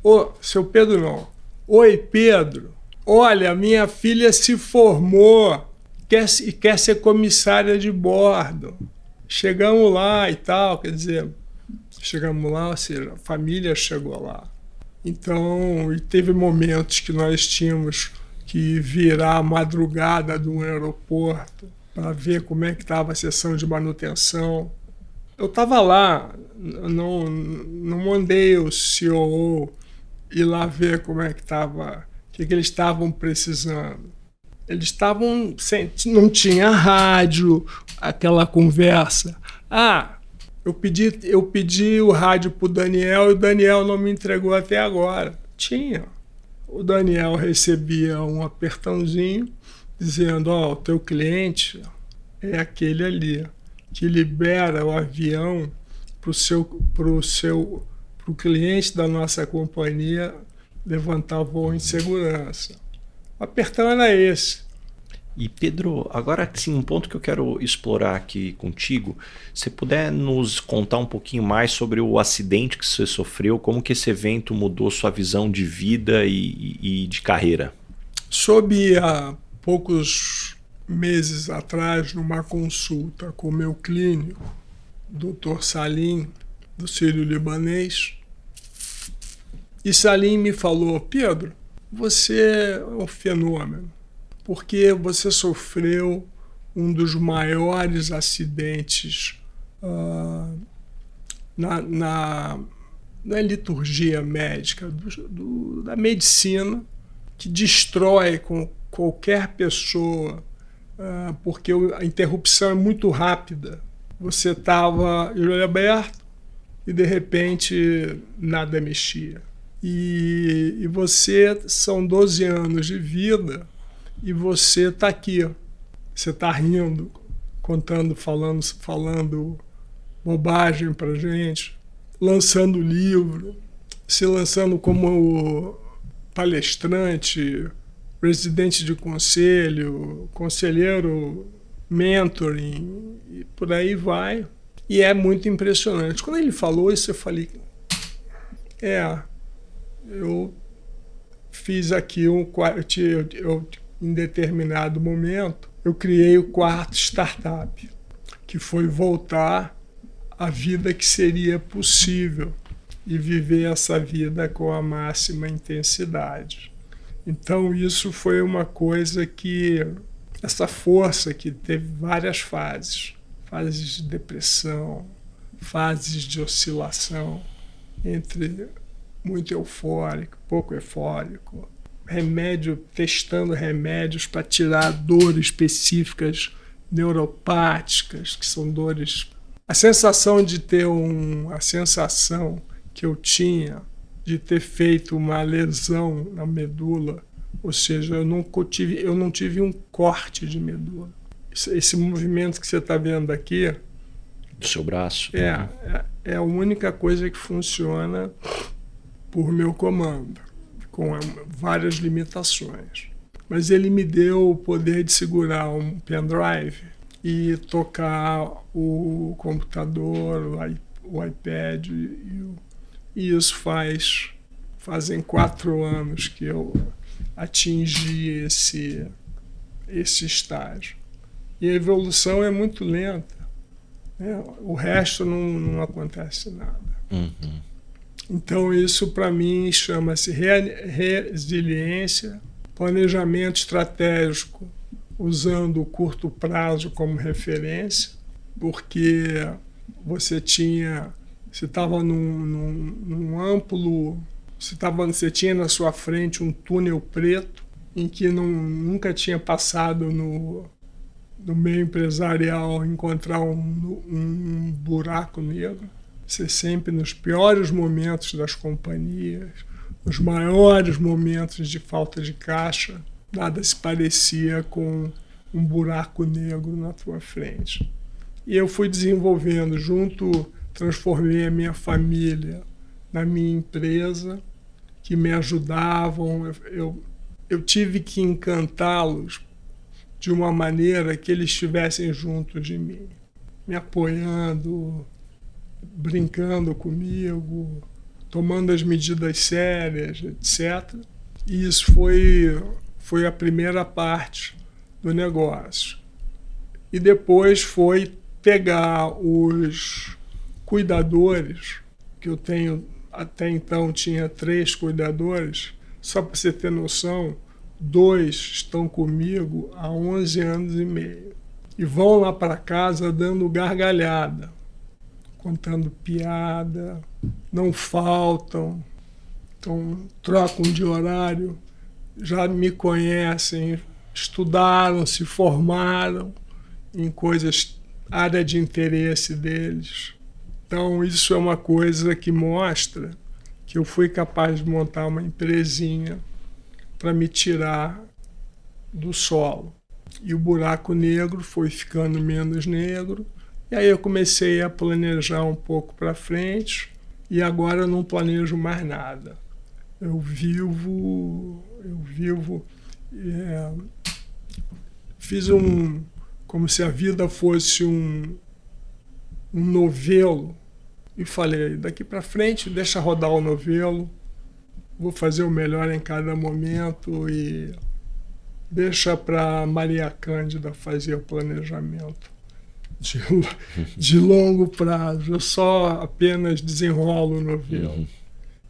ô, seu Pedro não, oi, Pedro, olha, minha filha se formou quer, e quer ser comissária de bordo. Chegamos lá e tal, quer dizer, chegamos lá, ou seja, a família chegou lá. Então, e teve momentos que nós tínhamos que virar a madrugada do aeroporto para ver como é que estava a sessão de manutenção. Eu estava lá, não, não mandei o CEO ir lá ver como é que estava, o que, que eles estavam precisando. Eles estavam sem, não tinha rádio, aquela conversa. Ah, eu pedi, eu pedi o rádio para o Daniel e o Daniel não me entregou até agora. Tinha. O Daniel recebia um apertãozinho dizendo: Ó, oh, o teu cliente é aquele ali, que libera o avião para o seu, pro seu pro cliente da nossa companhia levantar voo em segurança. O apertão era esse. E Pedro, agora sim, um ponto que eu quero explorar aqui contigo, se puder nos contar um pouquinho mais sobre o acidente que você sofreu, como que esse evento mudou sua visão de vida e, e de carreira? Soube há poucos meses atrás, numa consulta com meu clínico, Dr. Salim, do Sírio Libanês, e Salim me falou: Pedro, você é um fenômeno porque você sofreu um dos maiores acidentes uh, na, na, na, liturgia médica, do, do, da medicina, que destrói com qualquer pessoa, uh, porque a interrupção é muito rápida. Você estava aberto e de repente nada mexia. E, e você, são 12 anos de vida e você está aqui. Você está rindo, contando, falando, falando bobagem para gente, lançando livro, se lançando como palestrante, presidente de conselho, conselheiro, mentoring, e por aí vai. E é muito impressionante. Quando ele falou isso, eu falei: é, eu fiz aqui um. Eu, eu, em determinado momento, eu criei o quarto startup, que foi voltar à vida que seria possível e viver essa vida com a máxima intensidade. Então, isso foi uma coisa que, essa força que teve várias fases fases de depressão, fases de oscilação entre muito eufórico, pouco eufórico. Remédio, testando remédios para tirar dores específicas neuropáticas, que são dores. A sensação de ter um. A sensação que eu tinha de ter feito uma lesão na medula, ou seja, eu não tive, eu não tive um corte de medula. Esse, movimento que você está vendo aqui. Do seu braço. É, é, é a única coisa que funciona por meu comando, com várias limitações. Mas ele me deu o poder de segurar um pendrive e tocar o computador, o iPad e, isso faz fazem quatro anos que eu atingi esse esse estágio. E a evolução é muito lenta. Né? O resto não, não acontece nada. Uhum. Então, isso para mim chama-se resiliência, planejamento estratégico, usando o curto prazo como referência, porque você tinha. Você estava num, num, num, amplo. Você, tava, você tinha na sua frente um túnel preto em que não, nunca tinha passado no, no meio empresarial encontrar um, um buraco negro ser sempre nos piores momentos das companhias, nos maiores momentos de falta de caixa, nada se parecia com um buraco negro na tua frente. E eu fui desenvolvendo junto, transformei a minha família na minha empresa, que me ajudavam. Eu, eu tive que encantá-los de uma maneira que eles estivessem juntos de mim, me apoiando, brincando comigo, tomando as medidas sérias, etc. E isso foi, foi a primeira parte do negócio. E depois foi pegar os cuidadores, que eu tenho, até então tinha três cuidadores, só para você ter noção, dois estão comigo há 11 anos e meio. E vão lá para casa dando gargalhada contando piada, não faltam, então trocam de horário, já me conhecem, estudaram, se formaram em coisas, área de interesse deles. Então, isso é uma coisa que mostra que eu fui capaz de montar uma empresinha para me tirar do solo. E o buraco negro foi ficando menos negro e aí eu comecei a planejar um pouco para frente e agora eu não planejo mais nada. Eu vivo, eu vivo, é, fiz um, como se a vida fosse um, um novelo e falei, daqui para frente deixa rodar o novelo, vou fazer o melhor em cada momento e deixa para Maria Cândida fazer o planejamento de, de longo prazo. Eu só apenas desenrolo o novelo. Uhum.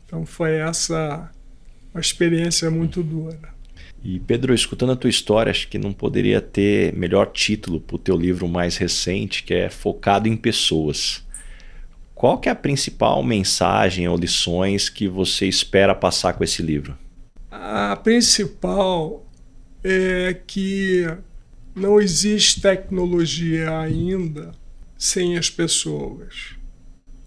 Então foi essa uma experiência muito dura. E Pedro, escutando a tua história, acho que não poderia ter melhor título para o teu livro mais recente, que é Focado em Pessoas. Qual que é a principal mensagem ou lições que você espera passar com esse livro? A principal é que não existe tecnologia ainda sem as pessoas.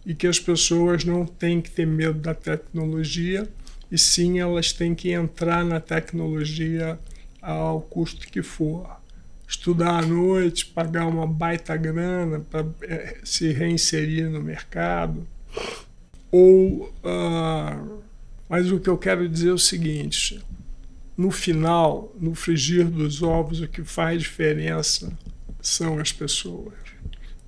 E que as pessoas não têm que ter medo da tecnologia, e sim elas têm que entrar na tecnologia ao custo que for. Estudar à noite, pagar uma baita grana para é, se reinserir no mercado. Ou. Uh, mas o que eu quero dizer é o seguinte: no final, no frigir dos ovos, o que faz diferença são as pessoas.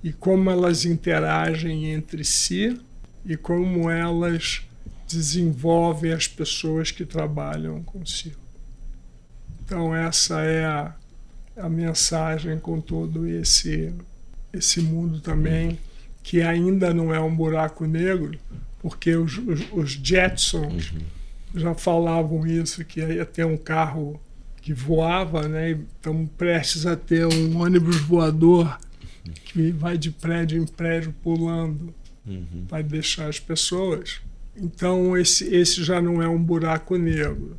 E como elas interagem entre si e como elas desenvolvem as pessoas que trabalham consigo. Então, essa é a, a mensagem com todo esse, esse mundo também, que ainda não é um buraco negro, porque os, os, os Jetsons. Uhum já falavam isso, que ia ter um carro que voava, né? Estamos prestes a ter um ônibus voador que vai de prédio em prédio pulando, uhum. vai deixar as pessoas. Então, esse, esse já não é um buraco negro.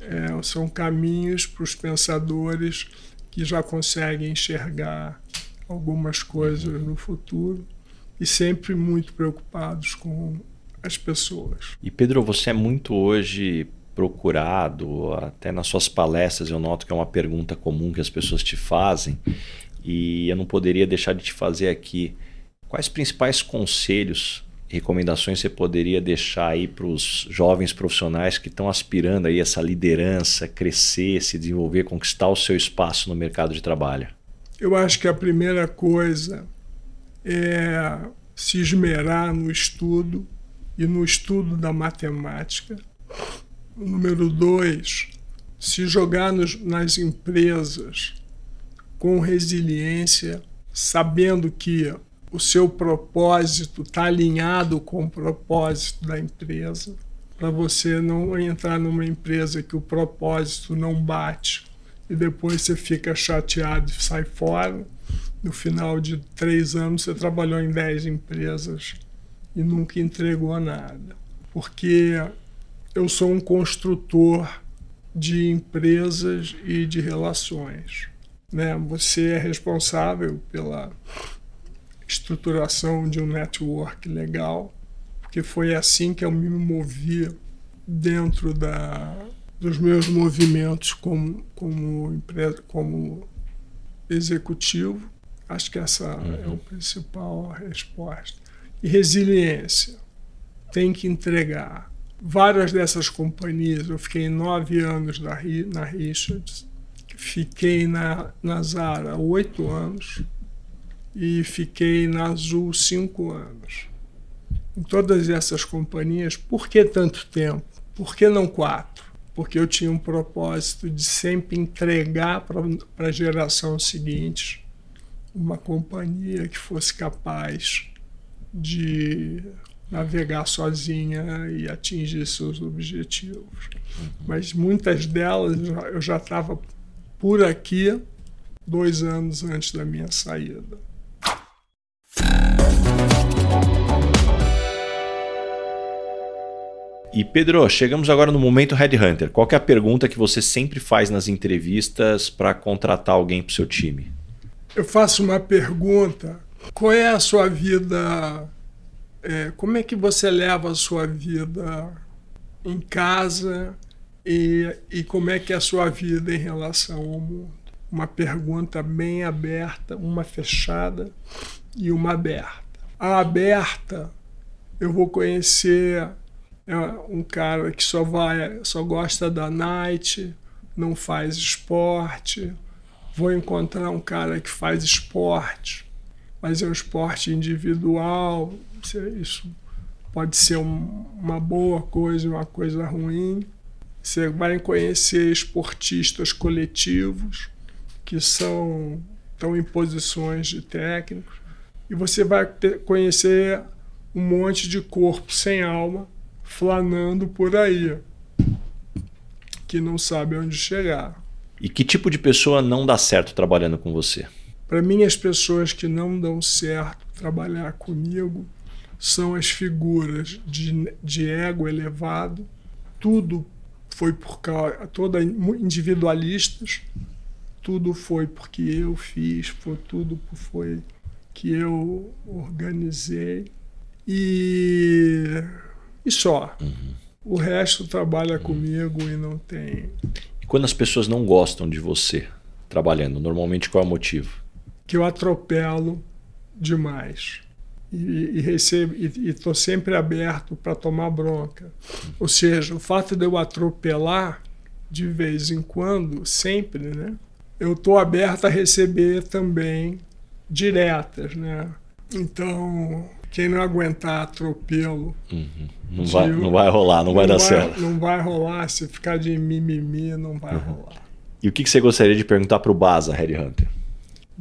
É, são caminhos para os pensadores que já conseguem enxergar algumas coisas no futuro e sempre muito preocupados com as pessoas. E Pedro, você é muito hoje procurado, até nas suas palestras eu noto que é uma pergunta comum que as pessoas te fazem e eu não poderia deixar de te fazer aqui. Quais principais conselhos recomendações você poderia deixar aí para os jovens profissionais que estão aspirando aí essa liderança, crescer, se desenvolver, conquistar o seu espaço no mercado de trabalho? Eu acho que a primeira coisa é se esmerar no estudo e no estudo da matemática. Número dois, se jogar nos, nas empresas com resiliência, sabendo que o seu propósito está alinhado com o propósito da empresa, para você não entrar numa empresa que o propósito não bate e depois você fica chateado e sai fora. No final de três anos, você trabalhou em dez empresas e nunca entregou nada. Porque eu sou um construtor de empresas e de relações. Né? Você é responsável pela estruturação de um network legal, porque foi assim que eu me movi dentro da, dos meus movimentos como, como, empresa, como executivo. Acho que essa uhum. é a principal resposta. E resiliência. Tem que entregar. Várias dessas companhias, eu fiquei nove anos na, na Richards, fiquei na, na Zara oito anos e fiquei na Azul cinco anos. Em todas essas companhias, por que tanto tempo? Por que não quatro? porque eu tinha um propósito de sempre entregar para a geração seguinte uma companhia que fosse capaz de navegar sozinha e atingir seus objetivos. Uhum. Mas muitas delas eu já estava por aqui dois anos antes da minha saída. E Pedro, chegamos agora no momento Headhunter. Qual é a pergunta que você sempre faz nas entrevistas para contratar alguém para o seu time? Eu faço uma pergunta: qual é a sua vida? É, como é que você leva a sua vida em casa e, e como é que é a sua vida em relação ao mundo? Uma pergunta bem aberta, uma fechada e uma aberta. A aberta, eu vou conhecer é um cara que só vai, só gosta da night, não faz esporte. Vou encontrar um cara que faz esporte, mas é um esporte individual. Isso pode ser um, uma boa coisa, uma coisa ruim. Você vai conhecer esportistas coletivos que são estão em posições de técnicos e você vai ter, conhecer um monte de corpo sem alma flanando por aí, que não sabe onde chegar. E que tipo de pessoa não dá certo trabalhando com você? Para mim, as pessoas que não dão certo trabalhar comigo são as figuras de, de ego elevado. Tudo foi por causa, toda individualistas. Tudo foi porque eu fiz, foi tudo foi que eu organizei. E e só. Uhum. O resto trabalha uhum. comigo e não tem. E quando as pessoas não gostam de você trabalhando, normalmente qual é o motivo? Que eu atropelo demais. E, e recebo e estou sempre aberto para tomar bronca. Ou seja, o fato de eu atropelar de vez em quando, sempre, né? Eu estou aberto a receber também diretas, né? Então, quem não aguentar atropelo. Uhum. Não, vai, não vai rolar, não, não vai dar vai, certo. Não vai rolar, se ficar de mimimi, não vai uhum. rolar. E o que você gostaria de perguntar para o Baza, Harry Hunter?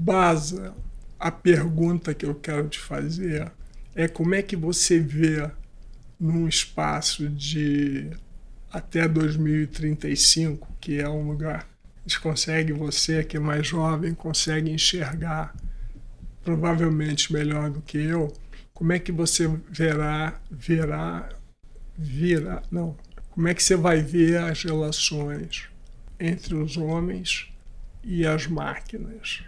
Baza, a pergunta que eu quero te fazer é como é que você vê num espaço de até 2035, que é um lugar que consegue, você que é mais jovem, consegue enxergar provavelmente melhor do que eu, como é que você verá, verá vira, não, como é que você vai ver as relações entre os homens e as máquinas?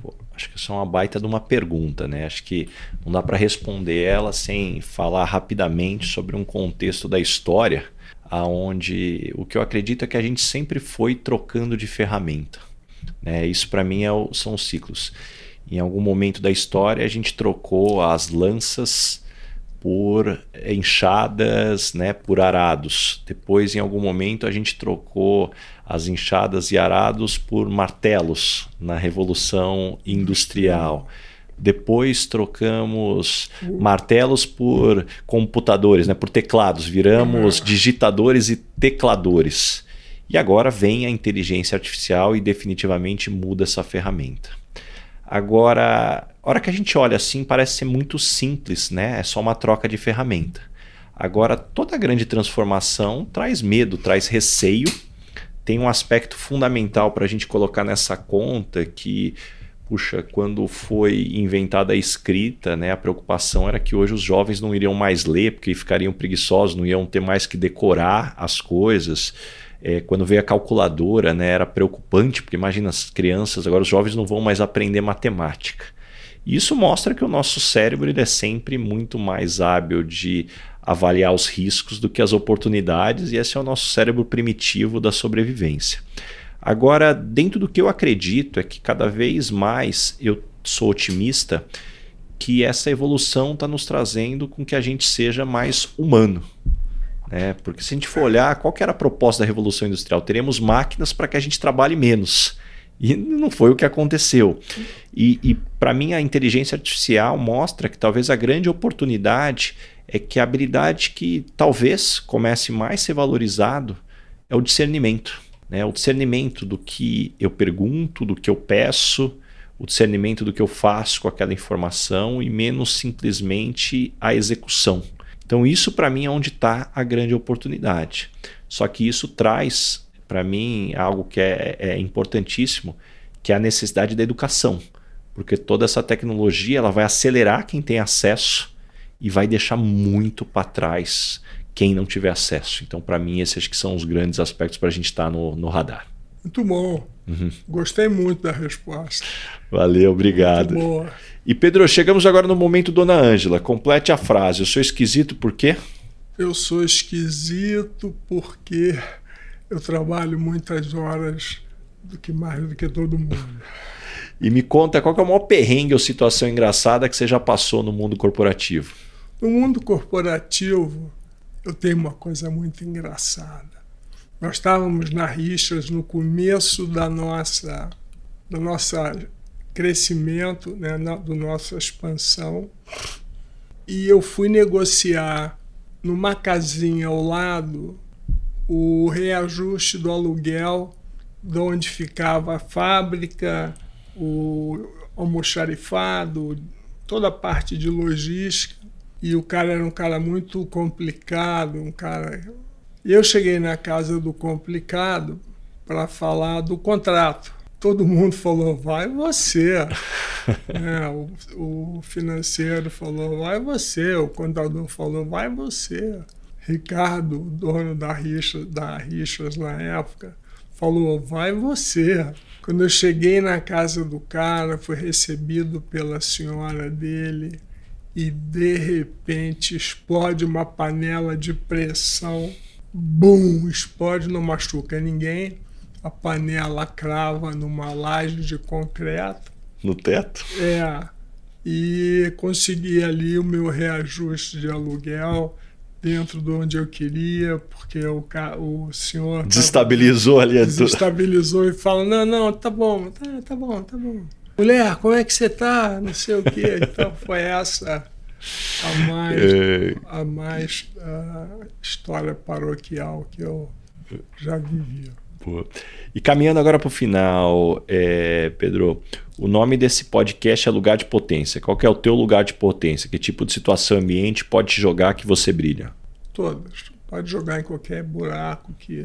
Pô, acho que isso é uma baita de uma pergunta, né? Acho que não dá para responder ela sem falar rapidamente sobre um contexto da história, aonde o que eu acredito é que a gente sempre foi trocando de ferramenta. Né? Isso para mim é o, são os ciclos. Em algum momento da história a gente trocou as lanças por enxadas, né, por arados. Depois, em algum momento, a gente trocou as enxadas e arados por martelos na Revolução Industrial. Depois trocamos martelos por computadores, né, por teclados. Viramos digitadores e tecladores. E agora vem a inteligência artificial e definitivamente muda essa ferramenta. Agora, a hora que a gente olha assim, parece ser muito simples, né? É só uma troca de ferramenta. Agora, toda grande transformação traz medo, traz receio. Tem um aspecto fundamental para a gente colocar nessa conta que, puxa, quando foi inventada a escrita, né, a preocupação era que hoje os jovens não iriam mais ler porque ficariam preguiçosos, não iam ter mais que decorar as coisas. É, quando veio a calculadora, né, era preocupante, porque imagina as crianças, agora os jovens não vão mais aprender matemática. Isso mostra que o nosso cérebro ele é sempre muito mais hábil de avaliar os riscos do que as oportunidades, e esse é o nosso cérebro primitivo da sobrevivência. Agora, dentro do que eu acredito é que cada vez mais eu sou otimista que essa evolução está nos trazendo com que a gente seja mais humano. Né? Porque se a gente for olhar, qual que era a proposta da Revolução Industrial? Teremos máquinas para que a gente trabalhe menos. E não foi o que aconteceu. E, e para mim, a inteligência artificial mostra que talvez a grande oportunidade é que a habilidade que talvez comece mais a ser valorizado é o discernimento. Né? O discernimento do que eu pergunto, do que eu peço, o discernimento do que eu faço com aquela informação e menos simplesmente a execução. Então, isso para mim é onde está a grande oportunidade. Só que isso traz para mim, algo que é, é importantíssimo, que é a necessidade da educação. Porque toda essa tecnologia ela vai acelerar quem tem acesso e vai deixar muito para trás quem não tiver acesso. Então, para mim, esses que são os grandes aspectos para a gente estar tá no, no radar. Muito bom. Uhum. Gostei muito da resposta. Valeu, obrigado. Muito boa. E Pedro, chegamos agora no momento Dona Ângela. Complete a frase. Eu sou esquisito por quê? Eu sou esquisito porque eu trabalho muitas horas do que mais do que todo mundo. E me conta qual é o maior perrengue ou situação engraçada que você já passou no mundo corporativo? No mundo corporativo, eu tenho uma coisa muito engraçada. Nós estávamos na Richas no começo da nossa, do nosso crescimento, né, do nossa expansão, e eu fui negociar numa casinha ao lado o reajuste do aluguel de onde ficava a fábrica, o almoxarifado, toda a parte de logística. E o cara era um cara muito complicado, um cara. Eu cheguei na casa do complicado para falar do contrato. Todo mundo falou, vai você. é, o, o financeiro falou, vai você. O contador falou, vai você. Ricardo, dono da Richa, da Richas na época, falou: vai você. Quando eu cheguei na casa do cara, fui recebido pela senhora dele e de repente explode uma panela de pressão. Bum! Explode, não machuca ninguém. A panela crava numa laje de concreto. No teto? É. E consegui ali o meu reajuste de aluguel dentro de onde eu queria, porque o, o senhor. Desestabilizou ali a Desestabilizou e fala: não, não, tá bom, tá, tá bom, tá bom. Mulher, como é que você tá? Não sei o quê. Então foi essa a mais, é... a mais a história paroquial que eu já vivia. Pô. E caminhando agora para o final, é, Pedro, o nome desse podcast é Lugar de Potência. Qual é o teu lugar de potência? Que tipo de situação ambiente pode te jogar que você brilha? Todas. Pode jogar em qualquer buraco que,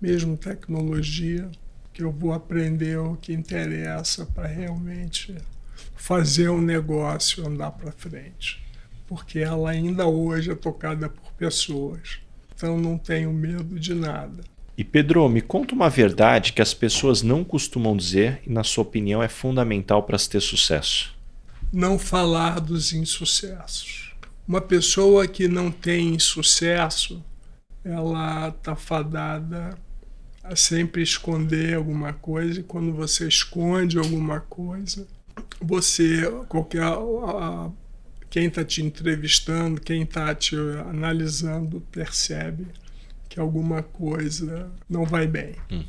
mesmo tecnologia, que eu vou aprender o que interessa para realmente fazer um negócio andar para frente. porque ela ainda hoje é tocada por pessoas. Então não tenho medo de nada. E Pedro, me conta uma verdade que as pessoas não costumam dizer e, na sua opinião, é fundamental para se ter sucesso. Não falar dos insucessos. Uma pessoa que não tem sucesso, ela está fadada a sempre esconder alguma coisa, e quando você esconde alguma coisa, você, qualquer. A, quem está te entrevistando, quem está te analisando, percebe que alguma coisa não vai bem. Hum.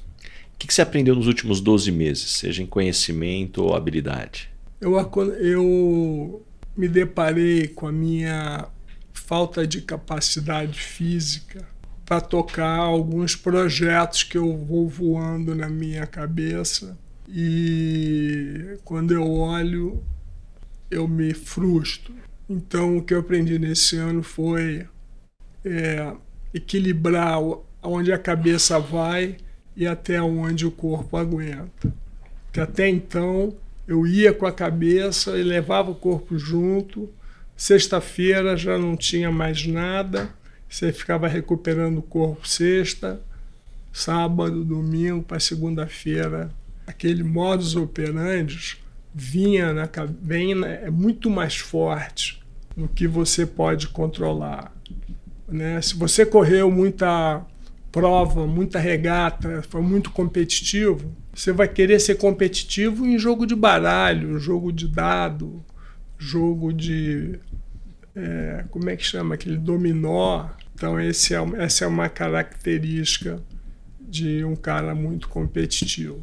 O que, que você aprendeu nos últimos 12 meses, seja em conhecimento ou habilidade? Eu, eu me deparei com a minha falta de capacidade física para tocar alguns projetos que eu vou voando na minha cabeça e quando eu olho eu me frustro. Então o que eu aprendi nesse ano foi é, equilibrar onde a cabeça vai e até onde o corpo aguenta. Que até então eu ia com a cabeça e levava o corpo junto. Sexta-feira já não tinha mais nada você ficava recuperando o corpo sexta, sábado, domingo para segunda-feira. Aquele modus operandi vinha na vem é muito mais forte do que você pode controlar. Né? Se você correu muita prova, muita regata, foi muito competitivo, você vai querer ser competitivo em jogo de baralho, jogo de dado, jogo de. É, como é que chama? Aquele dominó. Então, esse é, essa é uma característica de um cara muito competitivo.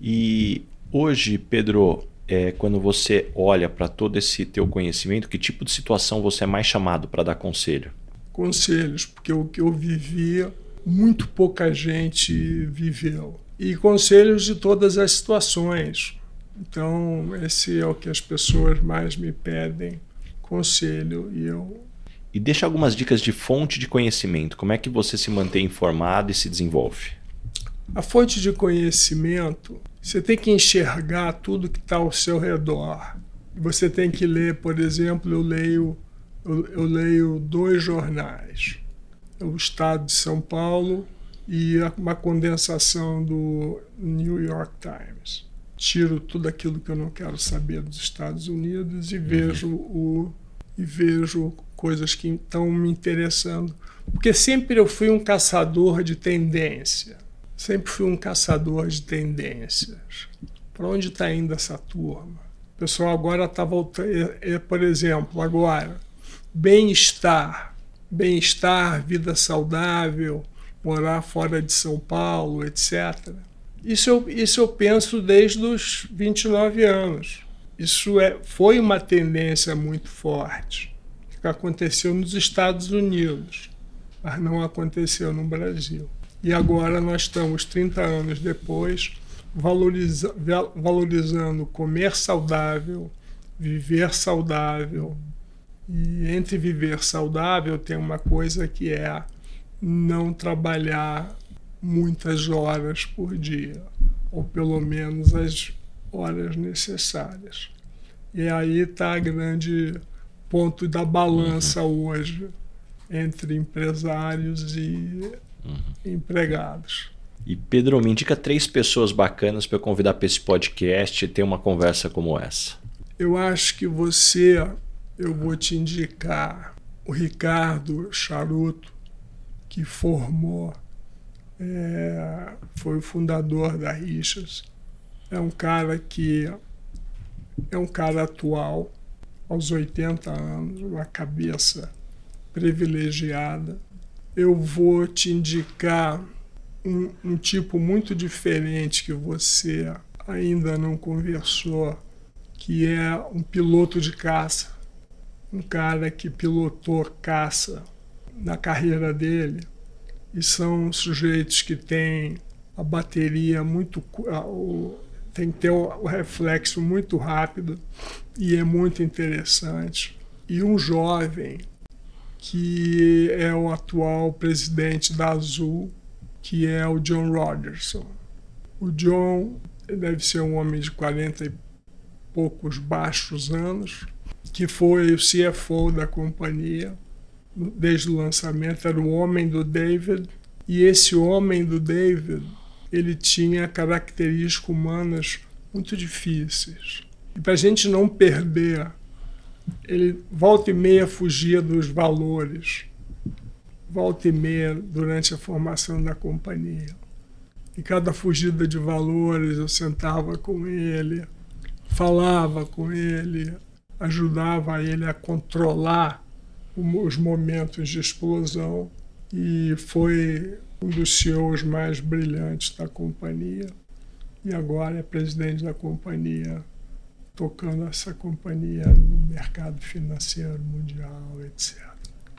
E hoje, Pedro, é, quando você olha para todo esse teu conhecimento, que tipo de situação você é mais chamado para dar conselho? Conselhos, porque o que eu vivia, muito pouca gente viveu. E conselhos de todas as situações. Então, esse é o que as pessoas mais me pedem, conselho, e eu e deixa algumas dicas de fonte de conhecimento. Como é que você se mantém informado e se desenvolve? A fonte de conhecimento, você tem que enxergar tudo que está ao seu redor. Você tem que ler, por exemplo, eu leio, eu, eu leio dois jornais, o Estado de São Paulo e uma condensação do New York Times. Tiro tudo aquilo que eu não quero saber dos Estados Unidos e uhum. vejo o e vejo coisas que estão me interessando. Porque sempre eu fui um caçador de tendência. Sempre fui um caçador de tendências. Para onde está indo essa turma? O pessoal agora está voltando. É, é, por exemplo, agora, bem-estar. Bem-estar, vida saudável, morar fora de São Paulo, etc. Isso eu, isso eu penso desde os 29 anos. Isso é, foi uma tendência muito forte que aconteceu nos Estados Unidos, mas não aconteceu no Brasil. E agora nós estamos 30 anos depois valoriza valorizando comer saudável, viver saudável. E entre viver saudável tem uma coisa que é não trabalhar muitas horas por dia, ou pelo menos as horas necessárias. E aí está a grande ponto da balança uhum. hoje entre empresários e uhum. empregados. E Pedro, me indica três pessoas bacanas para eu convidar para esse podcast e ter uma conversa como essa. Eu acho que você, eu vou te indicar o Ricardo Charuto, que formou, é, foi o fundador da Richas. É um cara que é um cara atual, aos 80 anos, uma cabeça privilegiada. Eu vou te indicar um, um tipo muito diferente que você ainda não conversou, que é um piloto de caça, um cara que pilotou caça na carreira dele. E são sujeitos que têm a bateria muito. tem que ter o reflexo muito rápido e é muito interessante. E um jovem que é o atual presidente da Azul, que é o John Rogerson. O John deve ser um homem de 40 e poucos baixos anos, que foi o CFO da companhia desde o lançamento, era o homem do David. E esse homem do David, ele tinha características humanas muito difíceis. E para a gente não perder, ele volta e meia fugia dos valores, volta e meia durante a formação da companhia. Em cada fugida de valores, eu sentava com ele, falava com ele, ajudava ele a controlar os momentos de explosão e foi um dos CEOs mais brilhantes da companhia e agora é presidente da companhia, tocando essa companhia no mercado financeiro mundial, etc.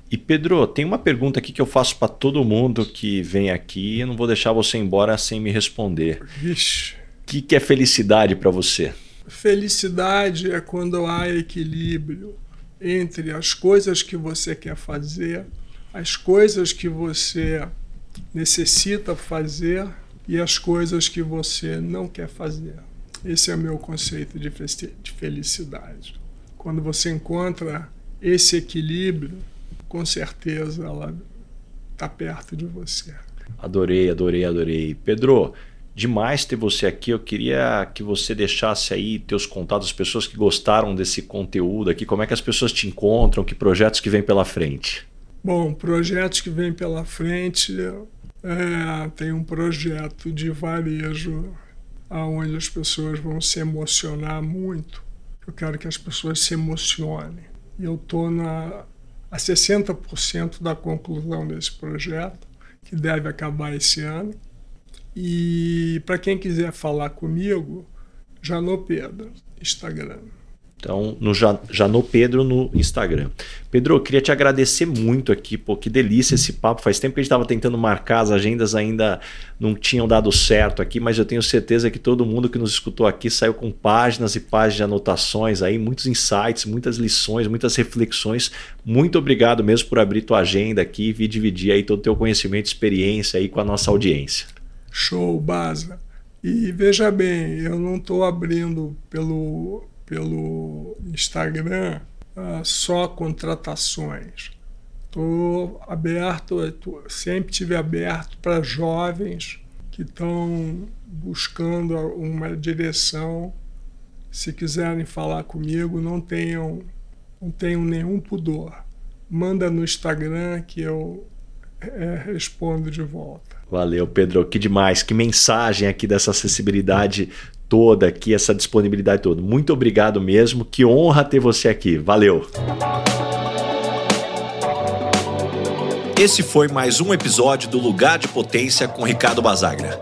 E Pedro, tem uma pergunta aqui que eu faço para todo mundo que vem aqui e eu não vou deixar você embora sem me responder. Vixe. O que, que é felicidade para você? Felicidade é quando há equilíbrio entre as coisas que você quer fazer, as coisas que você necessita fazer e as coisas que você não quer fazer. Esse é o meu conceito de felicidade. Quando você encontra esse equilíbrio, com certeza ela está perto de você. Adorei, adorei, adorei. Pedro, demais ter você aqui. Eu queria que você deixasse aí teus contatos, as pessoas que gostaram desse conteúdo aqui, como é que as pessoas te encontram, que projetos que vêm pela frente. Bom, projetos que vêm pela frente, é, tem um projeto de varejo aonde as pessoas vão se emocionar muito. Eu quero que as pessoas se emocionem. E eu estou a 60% da conclusão desse projeto, que deve acabar esse ano. E para quem quiser falar comigo, Janô Pedro, Instagram. Então, no Janô Pedro no Instagram. Pedro, eu queria te agradecer muito aqui, pô, que delícia esse papo. Faz tempo que a gente estava tentando marcar, as agendas ainda não tinham dado certo aqui, mas eu tenho certeza que todo mundo que nos escutou aqui saiu com páginas e páginas de anotações aí, muitos insights, muitas lições, muitas reflexões. Muito obrigado mesmo por abrir tua agenda aqui e dividir aí todo o teu conhecimento e experiência aí com a nossa audiência. Show, Baza. E veja bem, eu não estou abrindo pelo, pelo Instagram uh, só contratações. Estou aberto, tô, sempre tive aberto para jovens que estão buscando uma direção. Se quiserem falar comigo, não tenham, não tenham nenhum pudor. Manda no Instagram que eu é, respondo de volta. Valeu, Pedro. Que demais. Que mensagem aqui dessa acessibilidade toda aqui, essa disponibilidade toda. Muito obrigado mesmo. Que honra ter você aqui. Valeu. Esse foi mais um episódio do Lugar de Potência com Ricardo Basagra.